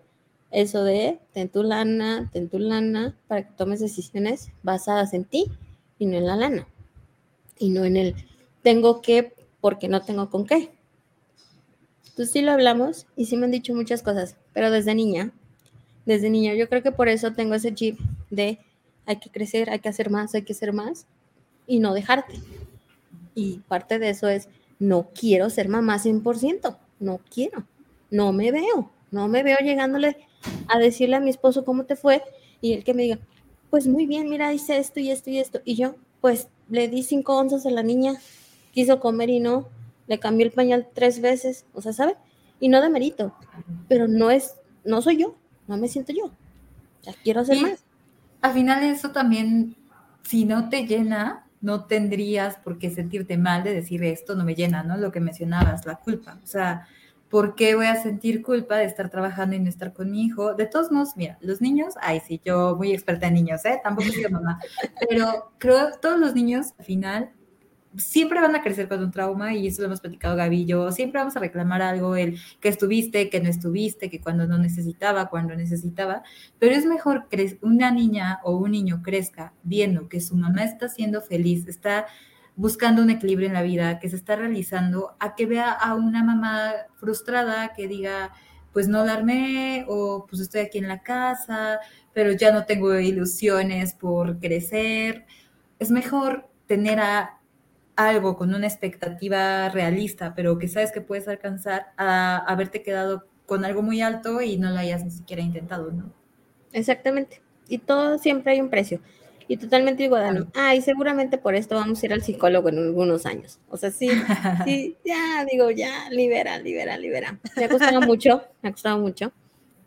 eso de ten tu lana, ten tu lana, para que tomes decisiones basadas en ti y no en la lana. Y no en el tengo que porque no tengo con qué. Entonces sí lo hablamos y sí me han dicho muchas cosas, pero desde niña, desde niña, yo creo que por eso tengo ese chip de hay que crecer, hay que hacer más, hay que hacer más y no dejarte. Y parte de eso es, no quiero ser mamá 100%, no quiero, no me veo, no me veo llegándole a decirle a mi esposo cómo te fue y él que me diga, pues muy bien, mira, hice esto y esto y esto. Y yo, pues le di cinco onzas a la niña, quiso comer y no, le cambié el pañal tres veces, o sea, ¿sabe? Y no de mérito, pero no es, no soy yo, no me siento yo. Sea, quiero hacer más. Al final eso también, si no te llena, no tendrías por qué sentirte mal de decir esto no me llena, ¿no? Lo que mencionabas, la culpa. O sea, ¿por qué voy a sentir culpa de estar trabajando y no estar con mi hijo? De todos modos, mira, los niños, ay, sí, yo muy experta en niños, ¿eh? Tampoco soy mamá, pero creo que todos los niños al final siempre van a crecer con un trauma y eso lo hemos platicado Gaby y yo, siempre vamos a reclamar algo, el que estuviste, que no estuviste, que cuando no necesitaba, cuando necesitaba, pero es mejor que una niña o un niño crezca viendo que su mamá está siendo feliz, está buscando un equilibrio en la vida, que se está realizando, a que vea a una mamá frustrada que diga, pues no la o pues estoy aquí en la casa, pero ya no tengo ilusiones por crecer. Es mejor tener a algo con una expectativa realista, pero que sabes que puedes alcanzar a haberte quedado con algo muy alto y no lo hayas ni siquiera intentado, ¿no? Exactamente. Y todo siempre hay un precio. Y totalmente digo, Dani, ay, seguramente por esto vamos a ir al psicólogo en algunos años. O sea, sí, sí, ya, digo, ya, libera, libera, libera. Me ha costado mucho, me ha costado mucho,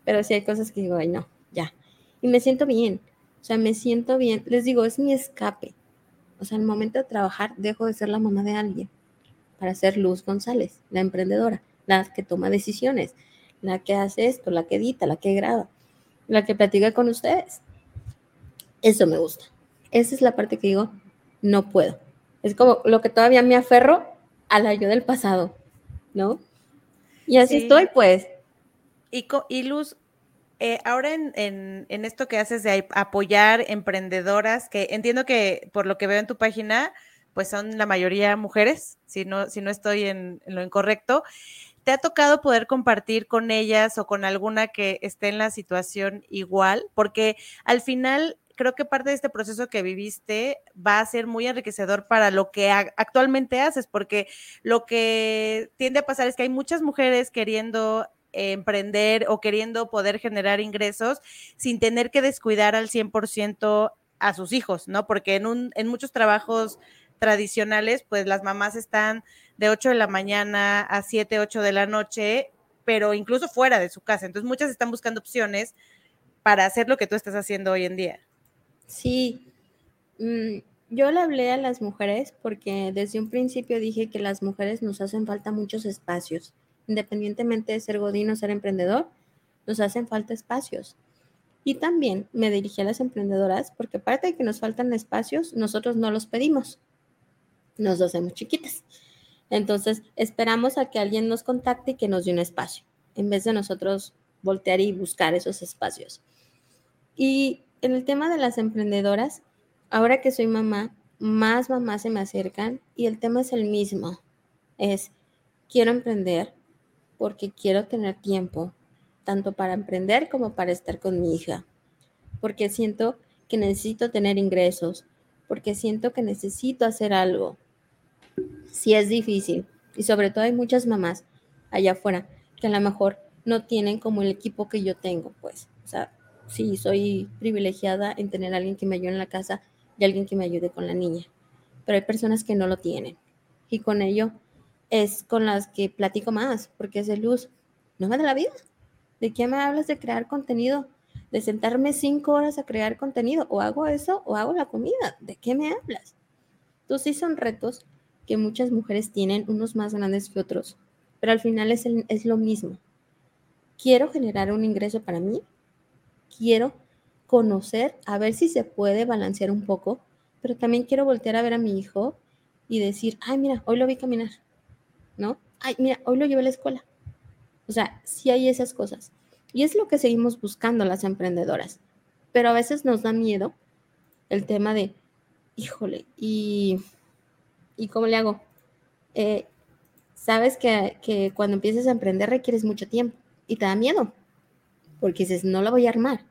pero sí hay cosas que digo, ay, no, ya. Y me siento bien, o sea, me siento bien. Les digo, es mi escape. O sea, al momento de trabajar, dejo de ser la mamá de alguien para ser Luz González, la emprendedora, la que toma decisiones, la que hace esto, la que edita, la que graba. la que platico con ustedes. Eso me gusta. Esa es la parte que digo, no puedo. Es como lo que todavía me aferro a la yo del pasado, ¿no? Y así estoy, pues. Y, y Luz, eh, ahora en, esto que haces de apoyar emprendedoras, que entiendo que por lo que veo en tu página, pues son la mayoría mujeres, si no, si no estoy en, en lo incorrecto. ¿Te ha tocado poder compartir con ellas o con alguna que esté en la situación igual? Porque al final creo que parte de este proceso que viviste va a ser muy enriquecedor para lo que actualmente haces, porque lo que tiende a pasar es que hay muchas mujeres queriendo emprender o queriendo poder generar ingresos sin tener que descuidar al 100% a sus hijos, ¿no? Porque en, un, en muchos trabajos tradicionales, pues las mamás están de 8 de la mañana a 7, 8 de la noche, pero incluso fuera de su casa. Entonces muchas están buscando opciones para hacer lo que tú estás haciendo hoy en día. Sí, mm, yo le hablé a las mujeres porque desde un principio dije que las mujeres nos hacen falta muchos espacios. Independientemente de ser godín o ser emprendedor, nos hacen falta espacios. Y también me dirigí a las emprendedoras porque aparte de que nos faltan espacios, nosotros no los pedimos nos hacemos chiquitas. Entonces, esperamos a que alguien nos contacte y que nos dé un espacio, en vez de nosotros voltear y buscar esos espacios. Y en el tema de las emprendedoras, ahora que soy mamá, más mamás se me acercan y el tema es el mismo. Es, quiero emprender porque quiero tener tiempo, tanto para emprender como para estar con mi hija, porque siento que necesito tener ingresos, porque siento que necesito hacer algo, sí es difícil. Y sobre todo hay muchas mamás allá afuera que a lo mejor no tienen como el equipo que yo tengo, pues. O sea, sí, soy privilegiada en tener alguien que me ayude en la casa y alguien que me ayude con la niña. Pero hay personas que no lo tienen. Y con ello es con las que platico más, porque es de luz. No me da la vida. ¿De qué me hablas de crear contenido? De sentarme cinco horas a crear contenido. O hago eso o hago la comida. ¿De qué me hablas? Entonces sí son retos que muchas mujeres tienen, unos más grandes que otros, pero al final es, es lo mismo. Quiero generar un ingreso para mí, quiero conocer, a ver si se puede balancear un poco, pero también quiero voltear a ver a mi hijo y decir, ay, mira, hoy lo vi caminar, ¿no? Ay, mira, hoy lo llevé a la escuela. O sea, sí hay esas cosas. Y es lo que seguimos buscando las emprendedoras. Pero a veces nos da miedo el tema de, híjole, y ¿Y cómo le hago? Eh, sabes que, cuando empieces a emprender requieres mucho tiempo y te da miedo, porque dices, no la voy a armar.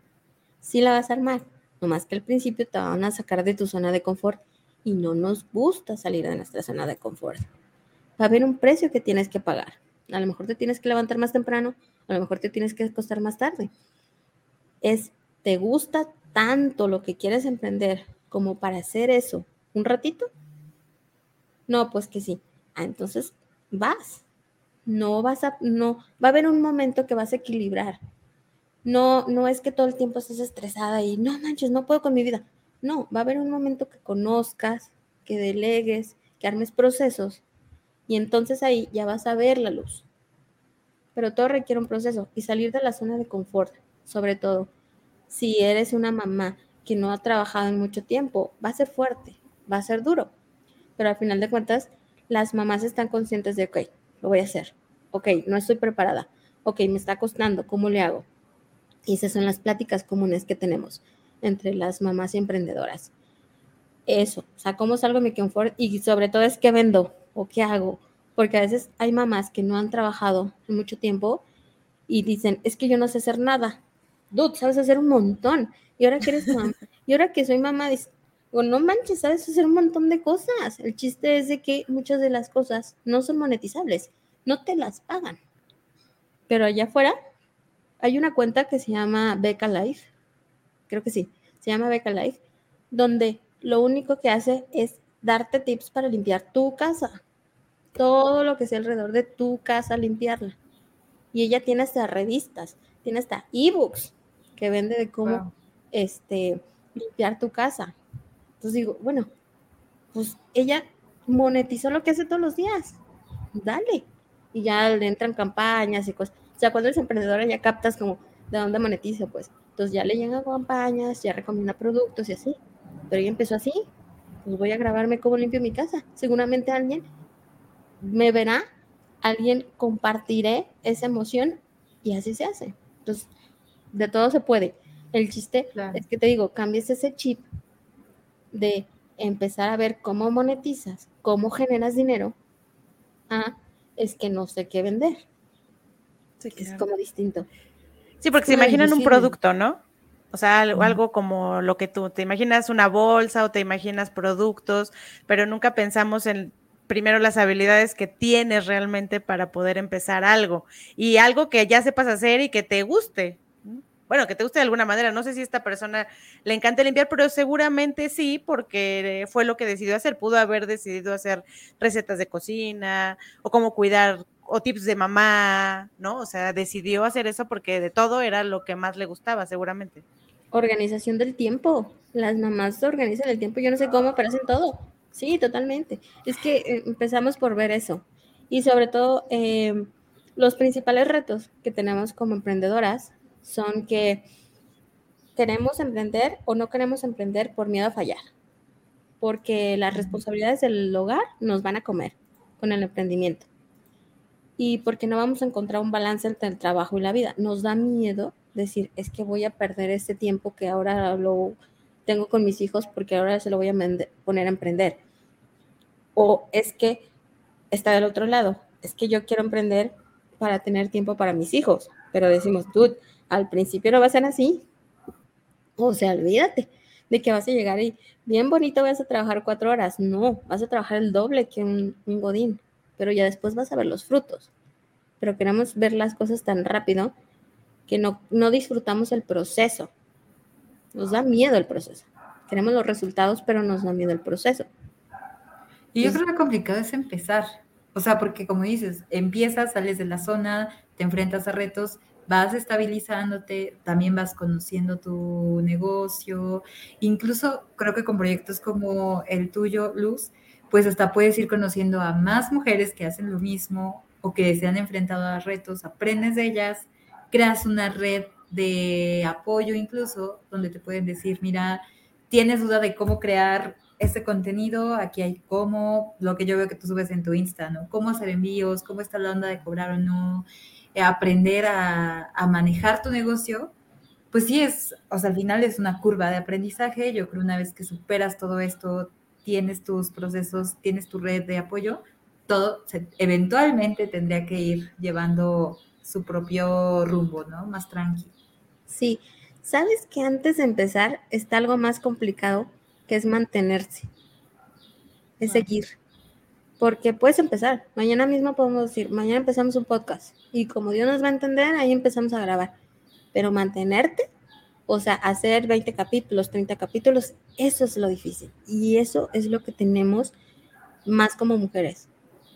Sí la vas a armar, nomás que al principio te van a sacar de tu zona de confort y no nos gusta salir de nuestra zona de confort. Va a haber un precio que tienes que pagar. A lo mejor te tienes que levantar más temprano, a lo mejor te tienes que acostar más tarde. Es, ¿te gusta tanto lo que quieres emprender como para hacer eso un ratito? No, pues que sí. Ah, entonces vas. No vas a, no, va a haber un momento que vas a equilibrar. No, no es que todo el tiempo estés estresada y no manches, no puedo con mi vida. No, va a haber un momento que conozcas, que delegues, que armes procesos y entonces ahí ya vas a ver la luz. Pero todo requiere un proceso y salir de la zona de confort, sobre todo si eres una mamá que no ha trabajado en mucho tiempo, va a ser fuerte, va a ser duro, pero al final de cuentas, las mamás están conscientes de, ok, lo voy a hacer, ok, no estoy preparada, ok, me está costando, ¿cómo le hago? Y esas son las pláticas comunes que tenemos entre las mamás emprendedoras. Eso, o sea, cómo salgo de mi confort y sobre todo es qué vendo o qué hago, porque a veces hay mamás que no han trabajado en mucho tiempo y dicen, es que yo no sé hacer nada. Dude, sabes hacer un montón. Y ahora que eres mamá, y ahora que soy mamá, o no manches, sabes hacer un montón de cosas. El chiste es de que muchas de las cosas no son monetizables, no te las pagan. Pero allá afuera hay una cuenta que se llama Beca Life, creo que sí, se llama Beca Life, donde lo único que hace es darte tips para limpiar tu casa. Todo lo que sea alrededor de tu casa, limpiarla. Y ella tiene hasta revistas, tiene hasta ebooks que vende de cómo este, limpiar tu casa. Entonces digo, bueno, pues ella monetizó lo que hace todos los días. Dale. Y ya le entran campañas y cosas. O sea, cuando eres emprendedora ya captas como de dónde monetiza, pues. Entonces ya le llegan campañas, ya recomienda productos y así. Pero ella empezó así, pues voy a grabarme cómo limpio mi casa. Seguramente alguien me verá, alguien compartiré esa emoción y así se hace. Entonces, de todo se puede. El chiste es que te digo, cambies ese chip de empezar a ver cómo monetizas, cómo generas dinero, a es que no sé qué vender. Es como distinto. Sí, porque se imaginan un producto, ¿no? O sea, algo, algo, como lo que tú te imaginas una bolsa o te imaginas productos, pero nunca pensamos en primero las habilidades que tienes realmente para poder empezar algo y algo que ya sepas hacer y que te guste. Bueno, que te guste de alguna manera. No sé si a esta persona le encanta limpiar, pero seguramente sí, porque fue lo que decidió hacer. Pudo haber decidido hacer recetas de cocina o cómo cuidar o tips de mamá, ¿no? O sea, decidió hacer eso porque de todo era lo que más le gustaba, seguramente. Organización del tiempo. Las mamás organizan el tiempo, yo no sé cómo, pero hacen todo. Sí, totalmente. Es que eh, empezamos por ver eso. Y sobre todo, em, los principales retos que tenemos como emprendedoras son que queremos emprender o no queremos emprender por miedo a fallar. Porque las responsabilidades del hogar nos van a comer con el emprendimiento y porque no vamos a encontrar un balance entre el trabajo y la vida. Nos da miedo decir, es que voy a perder este tiempo que ahora lo tengo con mis hijos porque ahora se lo voy a poner a emprender. O es que está del otro lado, es que yo quiero emprender para tener tiempo para mis hijos, pero decimos, tú, al principio no va a ser así. O sea, olvídate de que vas a llegar y bien bonito vas a trabajar cuatro horas. No, vas a trabajar el doble que un godín pero ya después vas a ver los frutos. Pero queremos ver las cosas tan rápido que no, no disfrutamos el proceso. Nos da miedo el proceso. Queremos los resultados, pero nos da miedo el proceso. Y yo creo que lo complicado es empezar. O sea, porque como dices, empiezas, sales de la zona, te enfrentas a retos, vas estabilizándote, también vas conociendo tu negocio. Incluso creo que con proyectos como el tuyo, Luz, pues hasta puedes ir conociendo a más mujeres que hacen lo mismo o que se han enfrentado a retos, aprendes de ellas, creas una red de apoyo incluso, donde te pueden decir, mira, tienes duda de cómo crear este contenido, aquí hay cómo, lo que yo veo que tú subes en tu Insta, ¿no? Cómo hacer envíos, cómo está la onda de cobrar o no, eh, aprender a, manejar tu negocio, pues sí es, o sea, al final es una curva de aprendizaje, yo creo una vez que superas todo esto, tienes tus procesos, tienes tu red de apoyo, todo eventualmente tendría que ir llevando su propio rumbo, ¿no? Más tranquilo. Sí, sabes que antes de empezar está algo más complicado, que es mantenerse, es seguir. Porque puedes empezar, mañana mismo podemos decir, mañana empezamos un podcast y como Dios nos va a entender, ahí empezamos a grabar. Pero mantenerte o sea, hacer 20 capítulos, 30 capítulos, eso es lo difícil. Y eso es lo que tenemos más como mujeres.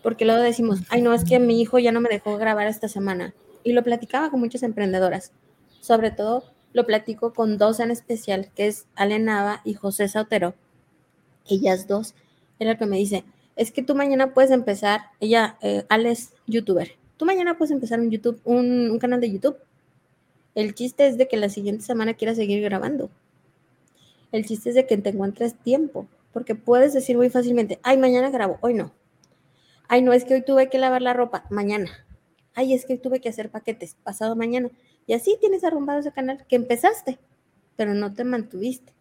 Porque luego decimos, ay, no, es que mi hijo ya no me dejó grabar esta semana. Y lo platicaba con muchas emprendedoras. Sobre todo lo platico con dos en especial, que es Ale Nava y José Sautero. Ellas dos, era lo que me dice, es que tú mañana puedes empezar, ella, eh, Ale es youtuber, tú mañana puedes empezar un YouTube, un canal de YouTube el chiste es de que la siguiente semana quieras seguir grabando. El chiste es de que te encuentres tiempo, porque puedes decir muy fácilmente, ay, mañana grabo, hoy no. Ay, no, es que hoy tuve que lavar la ropa, mañana. Ay, es que hoy tuve que hacer paquetes, pasado mañana. Y así tienes arrumbado ese canal que empezaste, pero no te mantuviste.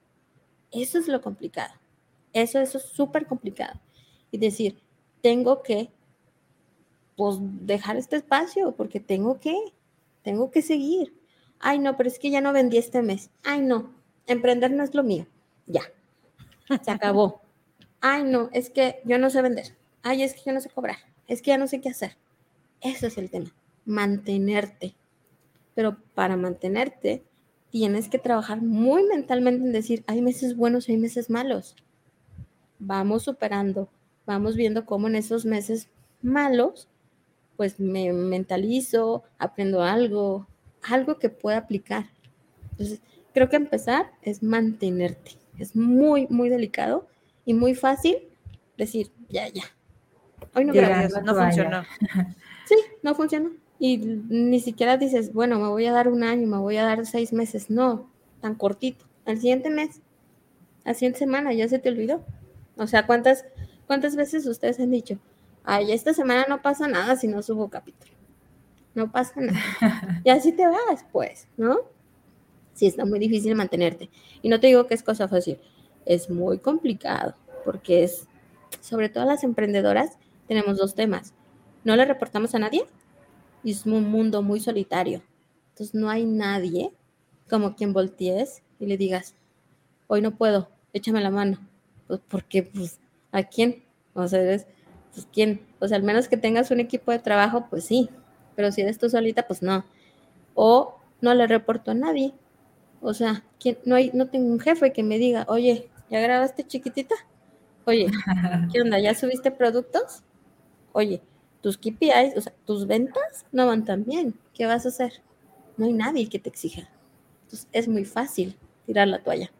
Eso es lo complicado. Eso, eso es súper complicado. Y decir, tengo que, pues, dejar este espacio, porque tengo que, tengo que seguir. Ay, no, pero es que ya no vendí este mes. Ay, no, emprender no es lo mío. Ya, se acabó. Ay, no, es que yo no sé vender. Ay, es que yo no sé cobrar. Es que ya no sé qué hacer. Eso es el tema, mantenerte. Pero para mantenerte, tienes que trabajar muy mentalmente en decir, hay meses buenos, hay meses malos. Vamos superando, vamos viendo cómo en esos meses malos, pues me mentalizo, aprendo algo, algo que pueda aplicar. Entonces, creo que empezar es mantenerte. Es muy, muy delicado y muy fácil decir, ya, ya. Hoy no, no funcionó. Sí, no funcionó. Y ni siquiera dices, bueno, me voy a dar un año, me voy a dar seis meses. No, tan cortito. Al siguiente mes, la siguiente semana, ya se te olvidó. O sea, ¿cuántas, cuántas veces ustedes han dicho, ay, esta semana no pasa nada si no subo capítulo? No pasa nada. Y así te vas, pues, ¿no? Sí, está muy difícil mantenerte. Y no te digo que es cosa fácil, es muy complicado, porque es, sobre todo las emprendedoras, tenemos dos temas. No le reportamos a nadie y es un mundo muy solitario. Entonces no hay nadie como quien voltees y le digas, hoy no puedo, échame la mano. Pues porque, pues, ¿a quién? O sea, eres, pues, ¿quién? O sea, al menos que tengas un equipo de trabajo, pues sí, pero si eres tú solita, pues no. O no le reporto a nadie. O sea, ¿quién? No, hay, no tengo un jefe que me diga, oye, ¿ya grabaste chiquitita? Oye, ¿qué onda? ¿Ya subiste productos? Oye, tus KPIs, o sea, tus ventas no van tan bien. ¿Qué vas a hacer? No hay nadie que te exija. Entonces, es muy fácil tirar la toalla.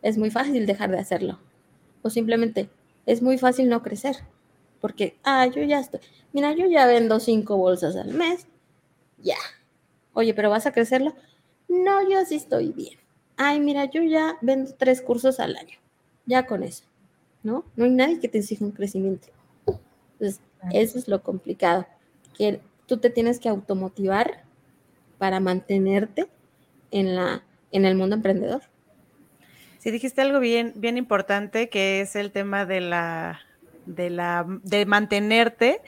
Es muy fácil dejar de hacerlo. O simplemente es muy fácil no crecer. Porque, ah, yo ya estoy. Mira, yo ya vendo cinco bolsas al mes. Ya. Oye, pero ¿vas a crecerlo? No, yo sí estoy bien. Ay, mira, yo ya vendo tres cursos al año. Ya con eso. ¿No? No hay nadie que te exija un crecimiento. Entonces, eso es lo complicado. Que tú te tienes que automotivar para mantenerte en, la, en el mundo emprendedor. Sí, dijiste algo bien, bien importante, que es el tema de la, de la, de mantenerte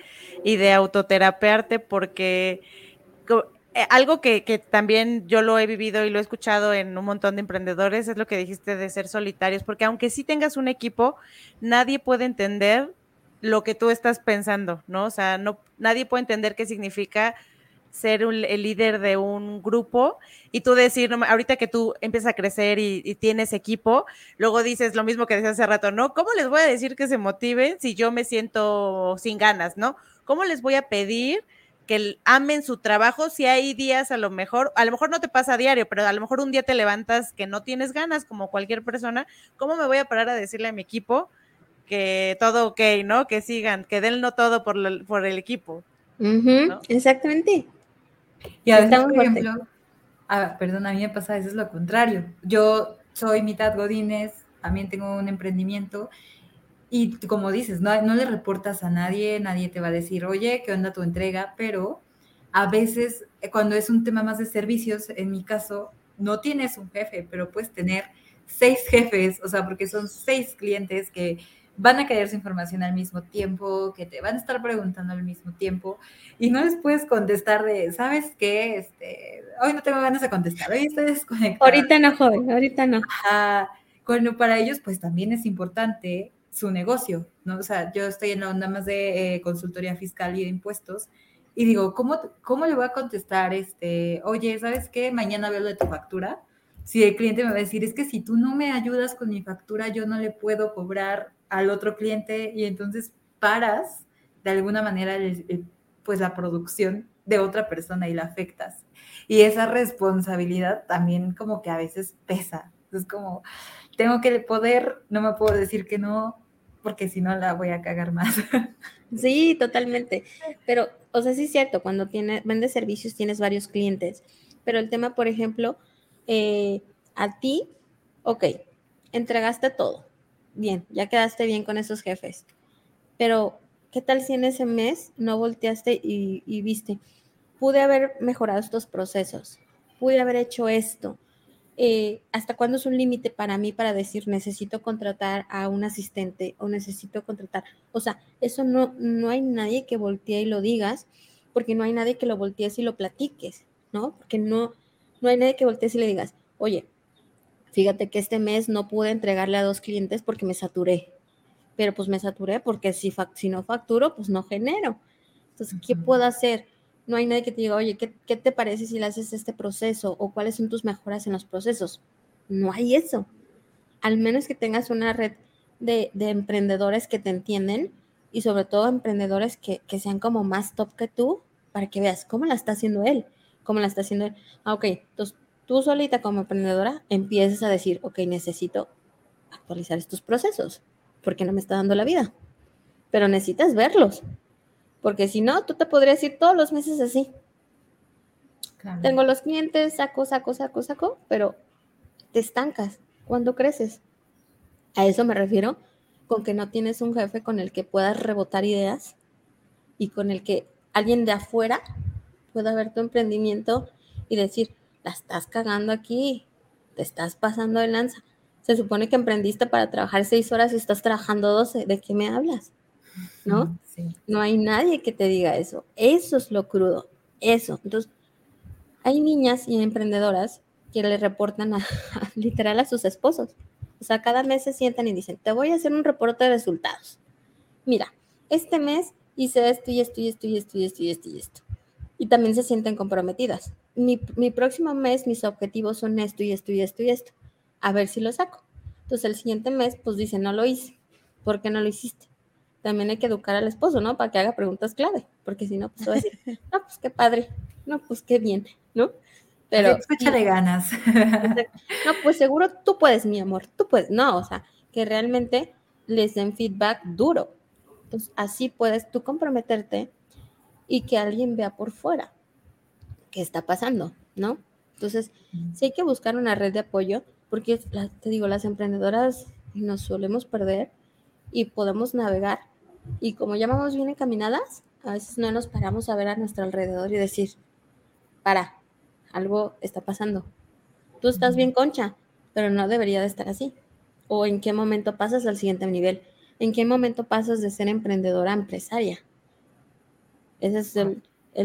y de autoterapearte, porque eh, algo que, que, también yo lo he vivido y lo he escuchado en un montón de emprendedores es lo que dijiste de ser solitarios, porque aunque sí tengas un equipo, nadie puede entender lo que tú estás pensando, ¿no? O sea, no, nadie puede entender qué significa ser el líder de un grupo y tú decir, no, ahorita que tú empiezas a crecer y, tienes equipo, luego dices lo mismo que decías hace rato, ¿no? ¿Cómo les voy a decir que se motiven si yo me siento sin ganas, ¿no? ¿Cómo les voy a pedir que amen su trabajo si hay días a lo mejor, a lo mejor no te pasa a diario, pero a lo mejor un día te levantas que no tienes ganas como cualquier persona, ¿cómo me voy a parar a decirle a mi equipo que todo ok, ¿no? Que sigan, que den no todo por, por el equipo. Exactamente. Y a veces, por ejemplo, ah, perdón, a mí me pasa a veces lo contrario. Yo soy mitad Godínez, también tengo un emprendimiento y como dices, no, no le reportas a nadie, nadie te va a decir, oye, ¿qué onda tu entrega? Pero a veces eh, cuando es un tema más de servicios, en mi caso, no tienes un jefe, pero puedes tener seis jefes, o sea, porque son seis clientes que van a su información al mismo tiempo, que te van a estar preguntando al mismo tiempo y no les puedes contestar de, ¿sabes qué? Este, hoy no tengo ganas de contestar, hoy estoy. Ahorita no, joven, ahorita no. Bueno, para ellos pues también es importante su negocio, ¿no? O sea, yo estoy en la onda más de eh, consultoría fiscal y de impuestos y digo, ¿cómo, ¿cómo le voy a contestar? Este, oye, ¿sabes qué? Mañana veo lo de tu factura. Si el cliente me va a decir, es que si tú no me ayudas con mi factura, yo no le puedo cobrar al otro cliente y entonces paras de alguna manera pues la producción de otra persona y la afectas. Y esa responsabilidad también como que a veces pesa. Es como, tengo que poder, no me puedo decir que no, porque si no la voy a cagar más. Sí, totalmente. Pero, o sea, sí es cierto, cuando tiene, vendes servicios tienes varios clientes, pero el tema, por ejemplo, eh, a ti, ok, entregaste todo, bien, ya quedaste bien con esos jefes. Pero, ¿qué tal si en ese mes no volteaste y, viste, pude haber mejorado estos procesos, pude haber hecho esto? Eh, ¿Hasta cuándo es un límite para mí para decir necesito contratar a un asistente o necesito contratar? O sea, eso no, no hay nadie que voltee y lo digas, porque no hay nadie que lo voltees y lo platiques, ¿no? Porque no, no hay nadie que voltees y le digas, oye, Fíjate que este mes no pude entregarle a dos clientes porque me saturé. Pero pues me saturé porque si, si no facturo, pues no genero. Entonces, ¿qué puedo hacer? No hay nadie que te diga, oye, ¿qué, ¿qué, te parece si le haces este proceso? ¿O cuáles son tus mejoras en los procesos? No hay eso. Al menos que tengas una red de, de emprendedores que te entienden y sobre todo emprendedores que, que, sean como más top que tú para que veas cómo la está haciendo él, cómo la está haciendo él. Ah, ok, entonces tú solita como emprendedora empiezas a decir, ok, necesito actualizar estos procesos, porque no me está dando la vida. Pero necesitas verlos, porque si no, tú te podrías ir todos los meses así. Tengo los clientes, saco, saco, saco, saco, pero te estancas. ¿Cuándo creces? A eso me refiero con que no tienes un jefe con el que puedas rebotar ideas y con el que alguien de afuera pueda ver tu emprendimiento y decir, la estás cagando aquí, te estás pasando de lanza. Se supone que emprendiste para trabajar seis horas y estás trabajando doce. ¿De qué me hablas? ¿No? No hay nadie que te diga eso. Eso es lo crudo. Eso. Entonces, hay niñas y emprendedoras que le reportan a, literal a sus esposos. O sea, cada mes se sientan y dicen, te voy a hacer un reporte de resultados. Mira, este mes hice esto y esto y esto y esto y esto y esto y esto. Y también se sienten comprometidas. Mi, mi próximo mes, mis objetivos son esto y esto y esto y esto. A ver si lo saco. Entonces el siguiente mes, pues dice, no lo hice. ¿Por qué no lo hiciste? También hay que educar al esposo, ¿no? Para que haga preguntas clave. Porque si no, pues va a decir, no, pues qué padre. No, pues qué bien, ¿no? Pero. de ganas. No, pues seguro tú puedes, mi amor. Tú puedes. No, o sea, que realmente les den feedback duro pues así puedes tú comprometerte y que alguien vea por fuera qué está pasando, ¿no? Entonces, sí hay que buscar una red de apoyo, porque te digo, las emprendedoras nos solemos perder y podemos navegar. Y como ya vamos bien encaminadas, a veces no nos paramos a ver a nuestro alrededor y decir, para, algo está pasando. Tú estás bien concha, pero no debería de estar así. O en qué momento pasas al siguiente nivel. ¿En qué momento pasas de ser emprendedora a empresaria? Ese es el,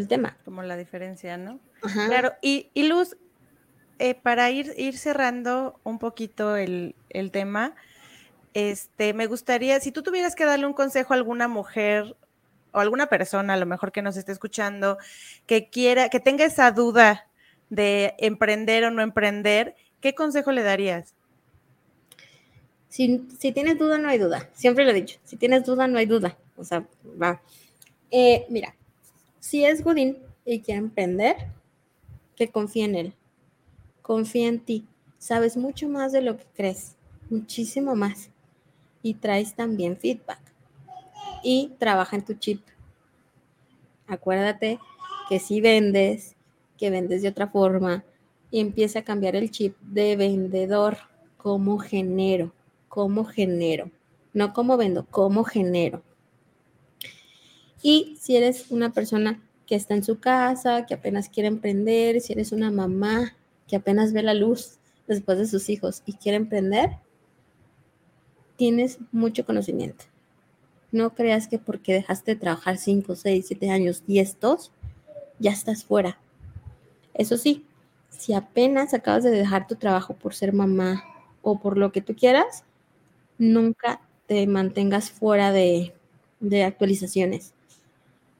tema. Como la diferencia, ¿no? Claro, y, Luz, eh, para ir, ir cerrando un poquito el, tema, este, me gustaría, si tú tuvieras que darle un consejo a alguna mujer o alguna persona, a lo mejor que nos esté escuchando, que quiera, que tenga esa duda de emprender o no emprender, ¿qué consejo le darías? Si, tienes duda, no hay duda. Siempre lo he dicho. Si tienes duda, no hay duda. O sea, va. Eh, mira, si es Godín y quiere emprender, que confíe en él. Confía en ti. Sabes mucho más de lo que crees. Muchísimo más. Y traes también feedback. Y trabaja en tu chip. Acuérdate que si vendes, que vendes de otra forma, y empieza a cambiar el chip de vendedor como genero cómo genero, no cómo vendo, cómo genero. Y si eres una persona que está en su casa, que apenas quiere emprender, si eres una mamá que apenas ve la luz después de sus hijos y quiere emprender, tienes mucho conocimiento. No creas que porque dejaste de trabajar 5, 6, 7 años, 10, 2, ya estás fuera. Eso sí, si apenas acabas de dejar tu trabajo por ser mamá o por lo que tú quieras, nunca te mantengas fuera de, actualizaciones.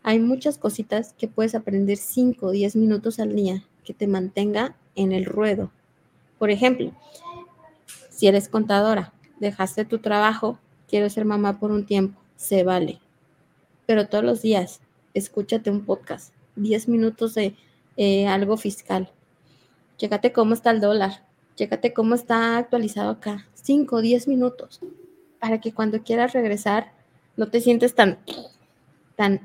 Hay muchas cositas que puedes aprender 5 o 10 minutos al día que te mantenga en el ruedo. Por ejemplo, si eres contadora, dejaste tu trabajo, quiero ser mamá por un tiempo, se vale. Pero todos los días, escúchate un podcast, 10 minutos de eh, algo fiscal. Chécate cómo está el dólar, chécate cómo está actualizado acá. 5 o 10 minutos para que cuando quieras regresar no te sientes tan,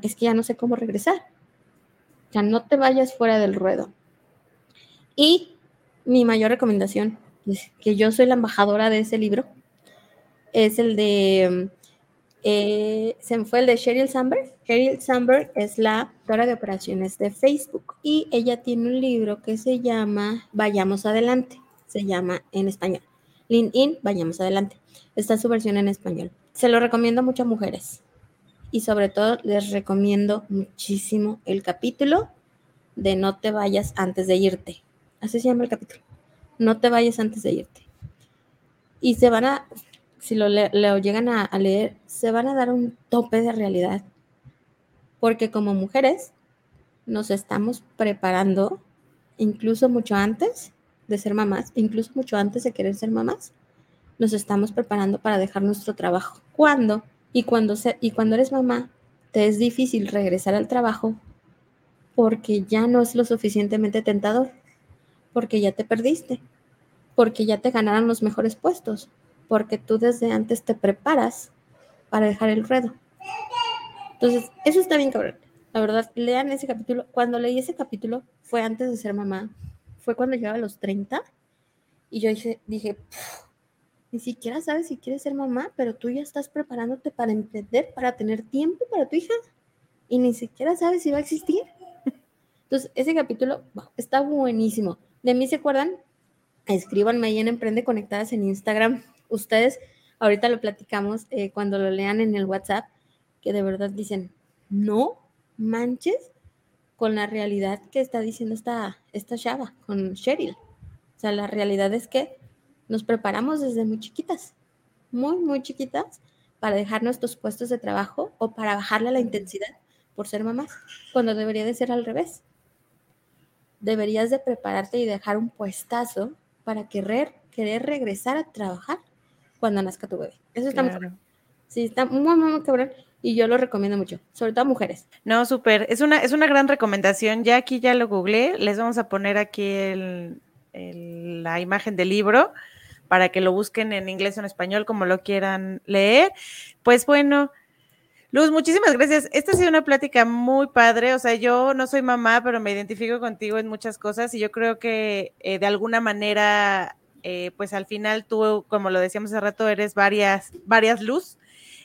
es que ya no sé cómo regresar. Ya no te vayas fuera del ruedo. Y mi mayor recomendación, que yo soy la embajadora de ese libro, es el de, eh, se fue el de Sheryl Sandberg. Sheryl Sandberg es la doctora de operaciones de Facebook y ella tiene un libro que se llama Vayamos Adelante, se llama en español. LinkedIn, vayamos adelante. Está su versión en español. Se lo recomiendo a mujeres. Y sobre todo les recomiendo muchísimo el capítulo de No te vayas antes de irte. Así se llama el capítulo. No te vayas antes de irte. Y se van a, si lo, llegan a, a leer, se van a dar un tope de realidad. Porque como mujeres nos estamos preparando incluso mucho antes de ser mamás, incluso mucho antes de querer ser mamás, nos estamos preparando para dejar nuestro trabajo. ¿Cuándo? Y cuando, se, y cuando eres mamá, te es difícil regresar al trabajo porque ya no es lo suficientemente tentador, porque ya te perdiste, porque ya te ganaron los mejores puestos, porque tú desde antes te preparas para dejar el ruedo. Entonces, eso está bien cabrón. La verdad, lean ese capítulo. Cuando leí ese capítulo fue antes de ser mamá, fue cuando llegaba a los 30 Y yo dije, dije ni siquiera sabes si quieres ser mamá, pero tú ya estás preparándote para emprender, para tener tiempo para tu hija. Y ni siquiera sabes si va a existir. Entonces, ese capítulo está buenísimo. ¿De mí se acuerdan? Escríbanme ahí en Emprende Conectadas en Instagram. Ustedes, ahorita lo platicamos eh, cuando lo lean en el WhatsApp, que de verdad dicen, no manches con la realidad que está diciendo esta, esta chava, con Cheryl. O sea, la realidad es que nos preparamos desde muy chiquitas, muy, muy chiquitas, para dejar nuestros puestos de trabajo o para bajarle la intensidad por ser mamás, cuando debería de ser al revés. Deberías de prepararte y dejar un puestazo para querer, querer regresar a trabajar cuando nazca tu bebé. Eso está muy Sí, está muy, muy, cabrón y yo lo recomiendo mucho, sobre todo a mujeres. No, súper, es una, es una gran recomendación. Ya aquí ya lo googleé, les vamos a poner aquí el, la imagen del libro para que lo busquen en inglés o en español, como lo quieran leer. Pues bueno, Luz, muchísimas gracias. Esta ha sido una plática muy padre. O sea, yo no soy mamá, pero me identifico contigo en muchas cosas y yo creo que eh, de alguna manera, eh, pues al final tú, como lo decíamos hace rato, eres varias, varias luz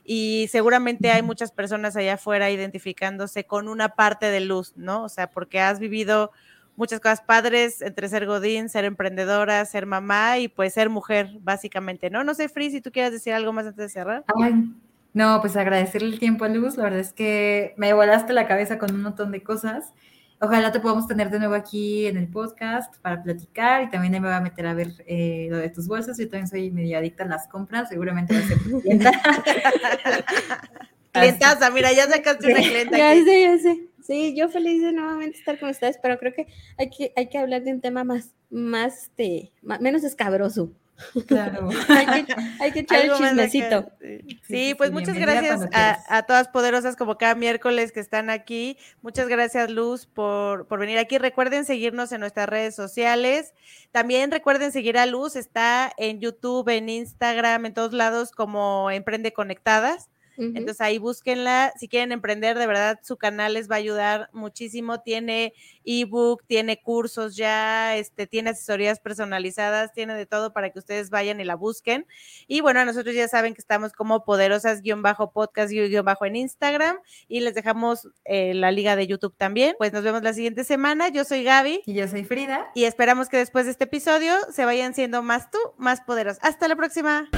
y seguramente hay muchas personas allá afuera identificándose con una parte de luz, ¿no? O sea, porque has vivido muchas cosas padres entre ser godín, ser emprendedora, ser mamá y pues ser mujer, básicamente, ¿no? No sé, Free, si tú quieres decir algo más antes de cerrar. no, pues agradecerle el tiempo a Luz, la verdad es que me volaste la cabeza con un montón de cosas. Ojalá te podamos tener de nuevo aquí en el podcast para platicar y también me voy a meter a ver eh, lo de tus bolsas. Yo también soy medio adicta a las compras, seguramente va a ser clienta. Clientaza, mira, ya sacaste una clienta. Ya sé, ya sé. Sí, yo feliz de nuevamente estar con ustedes, pero creo que hay que, hay que hablar de un tema más, más, de, menos escabroso. Claro. hay, que, echar el chismecito. Sí, pues muchas gracias a, todas poderosas como cada miércoles que están aquí. Muchas gracias, Luz, por, por venir aquí. Recuerden seguirnos en nuestras redes sociales. También recuerden seguir a Luz. Está en YouTube, en Instagram, en todos lados como Emprende Conectadas. Entonces ahí búsquenla. Si quieren emprender, de verdad, su canal les va a ayudar muchísimo. Tiene ebook, tiene cursos ya, este, tiene asesorías personalizadas, tiene de todo para que ustedes vayan y la busquen. Y bueno, nosotros ya saben que estamos como poderosas-podcast bajo en Instagram y les dejamos eh, la liga de YouTube también. Pues nos vemos la siguiente semana. Yo soy Gaby. Y yo soy Frida. Y esperamos que después de este episodio se vayan siendo más tú, más poderosos. Hasta la próxima.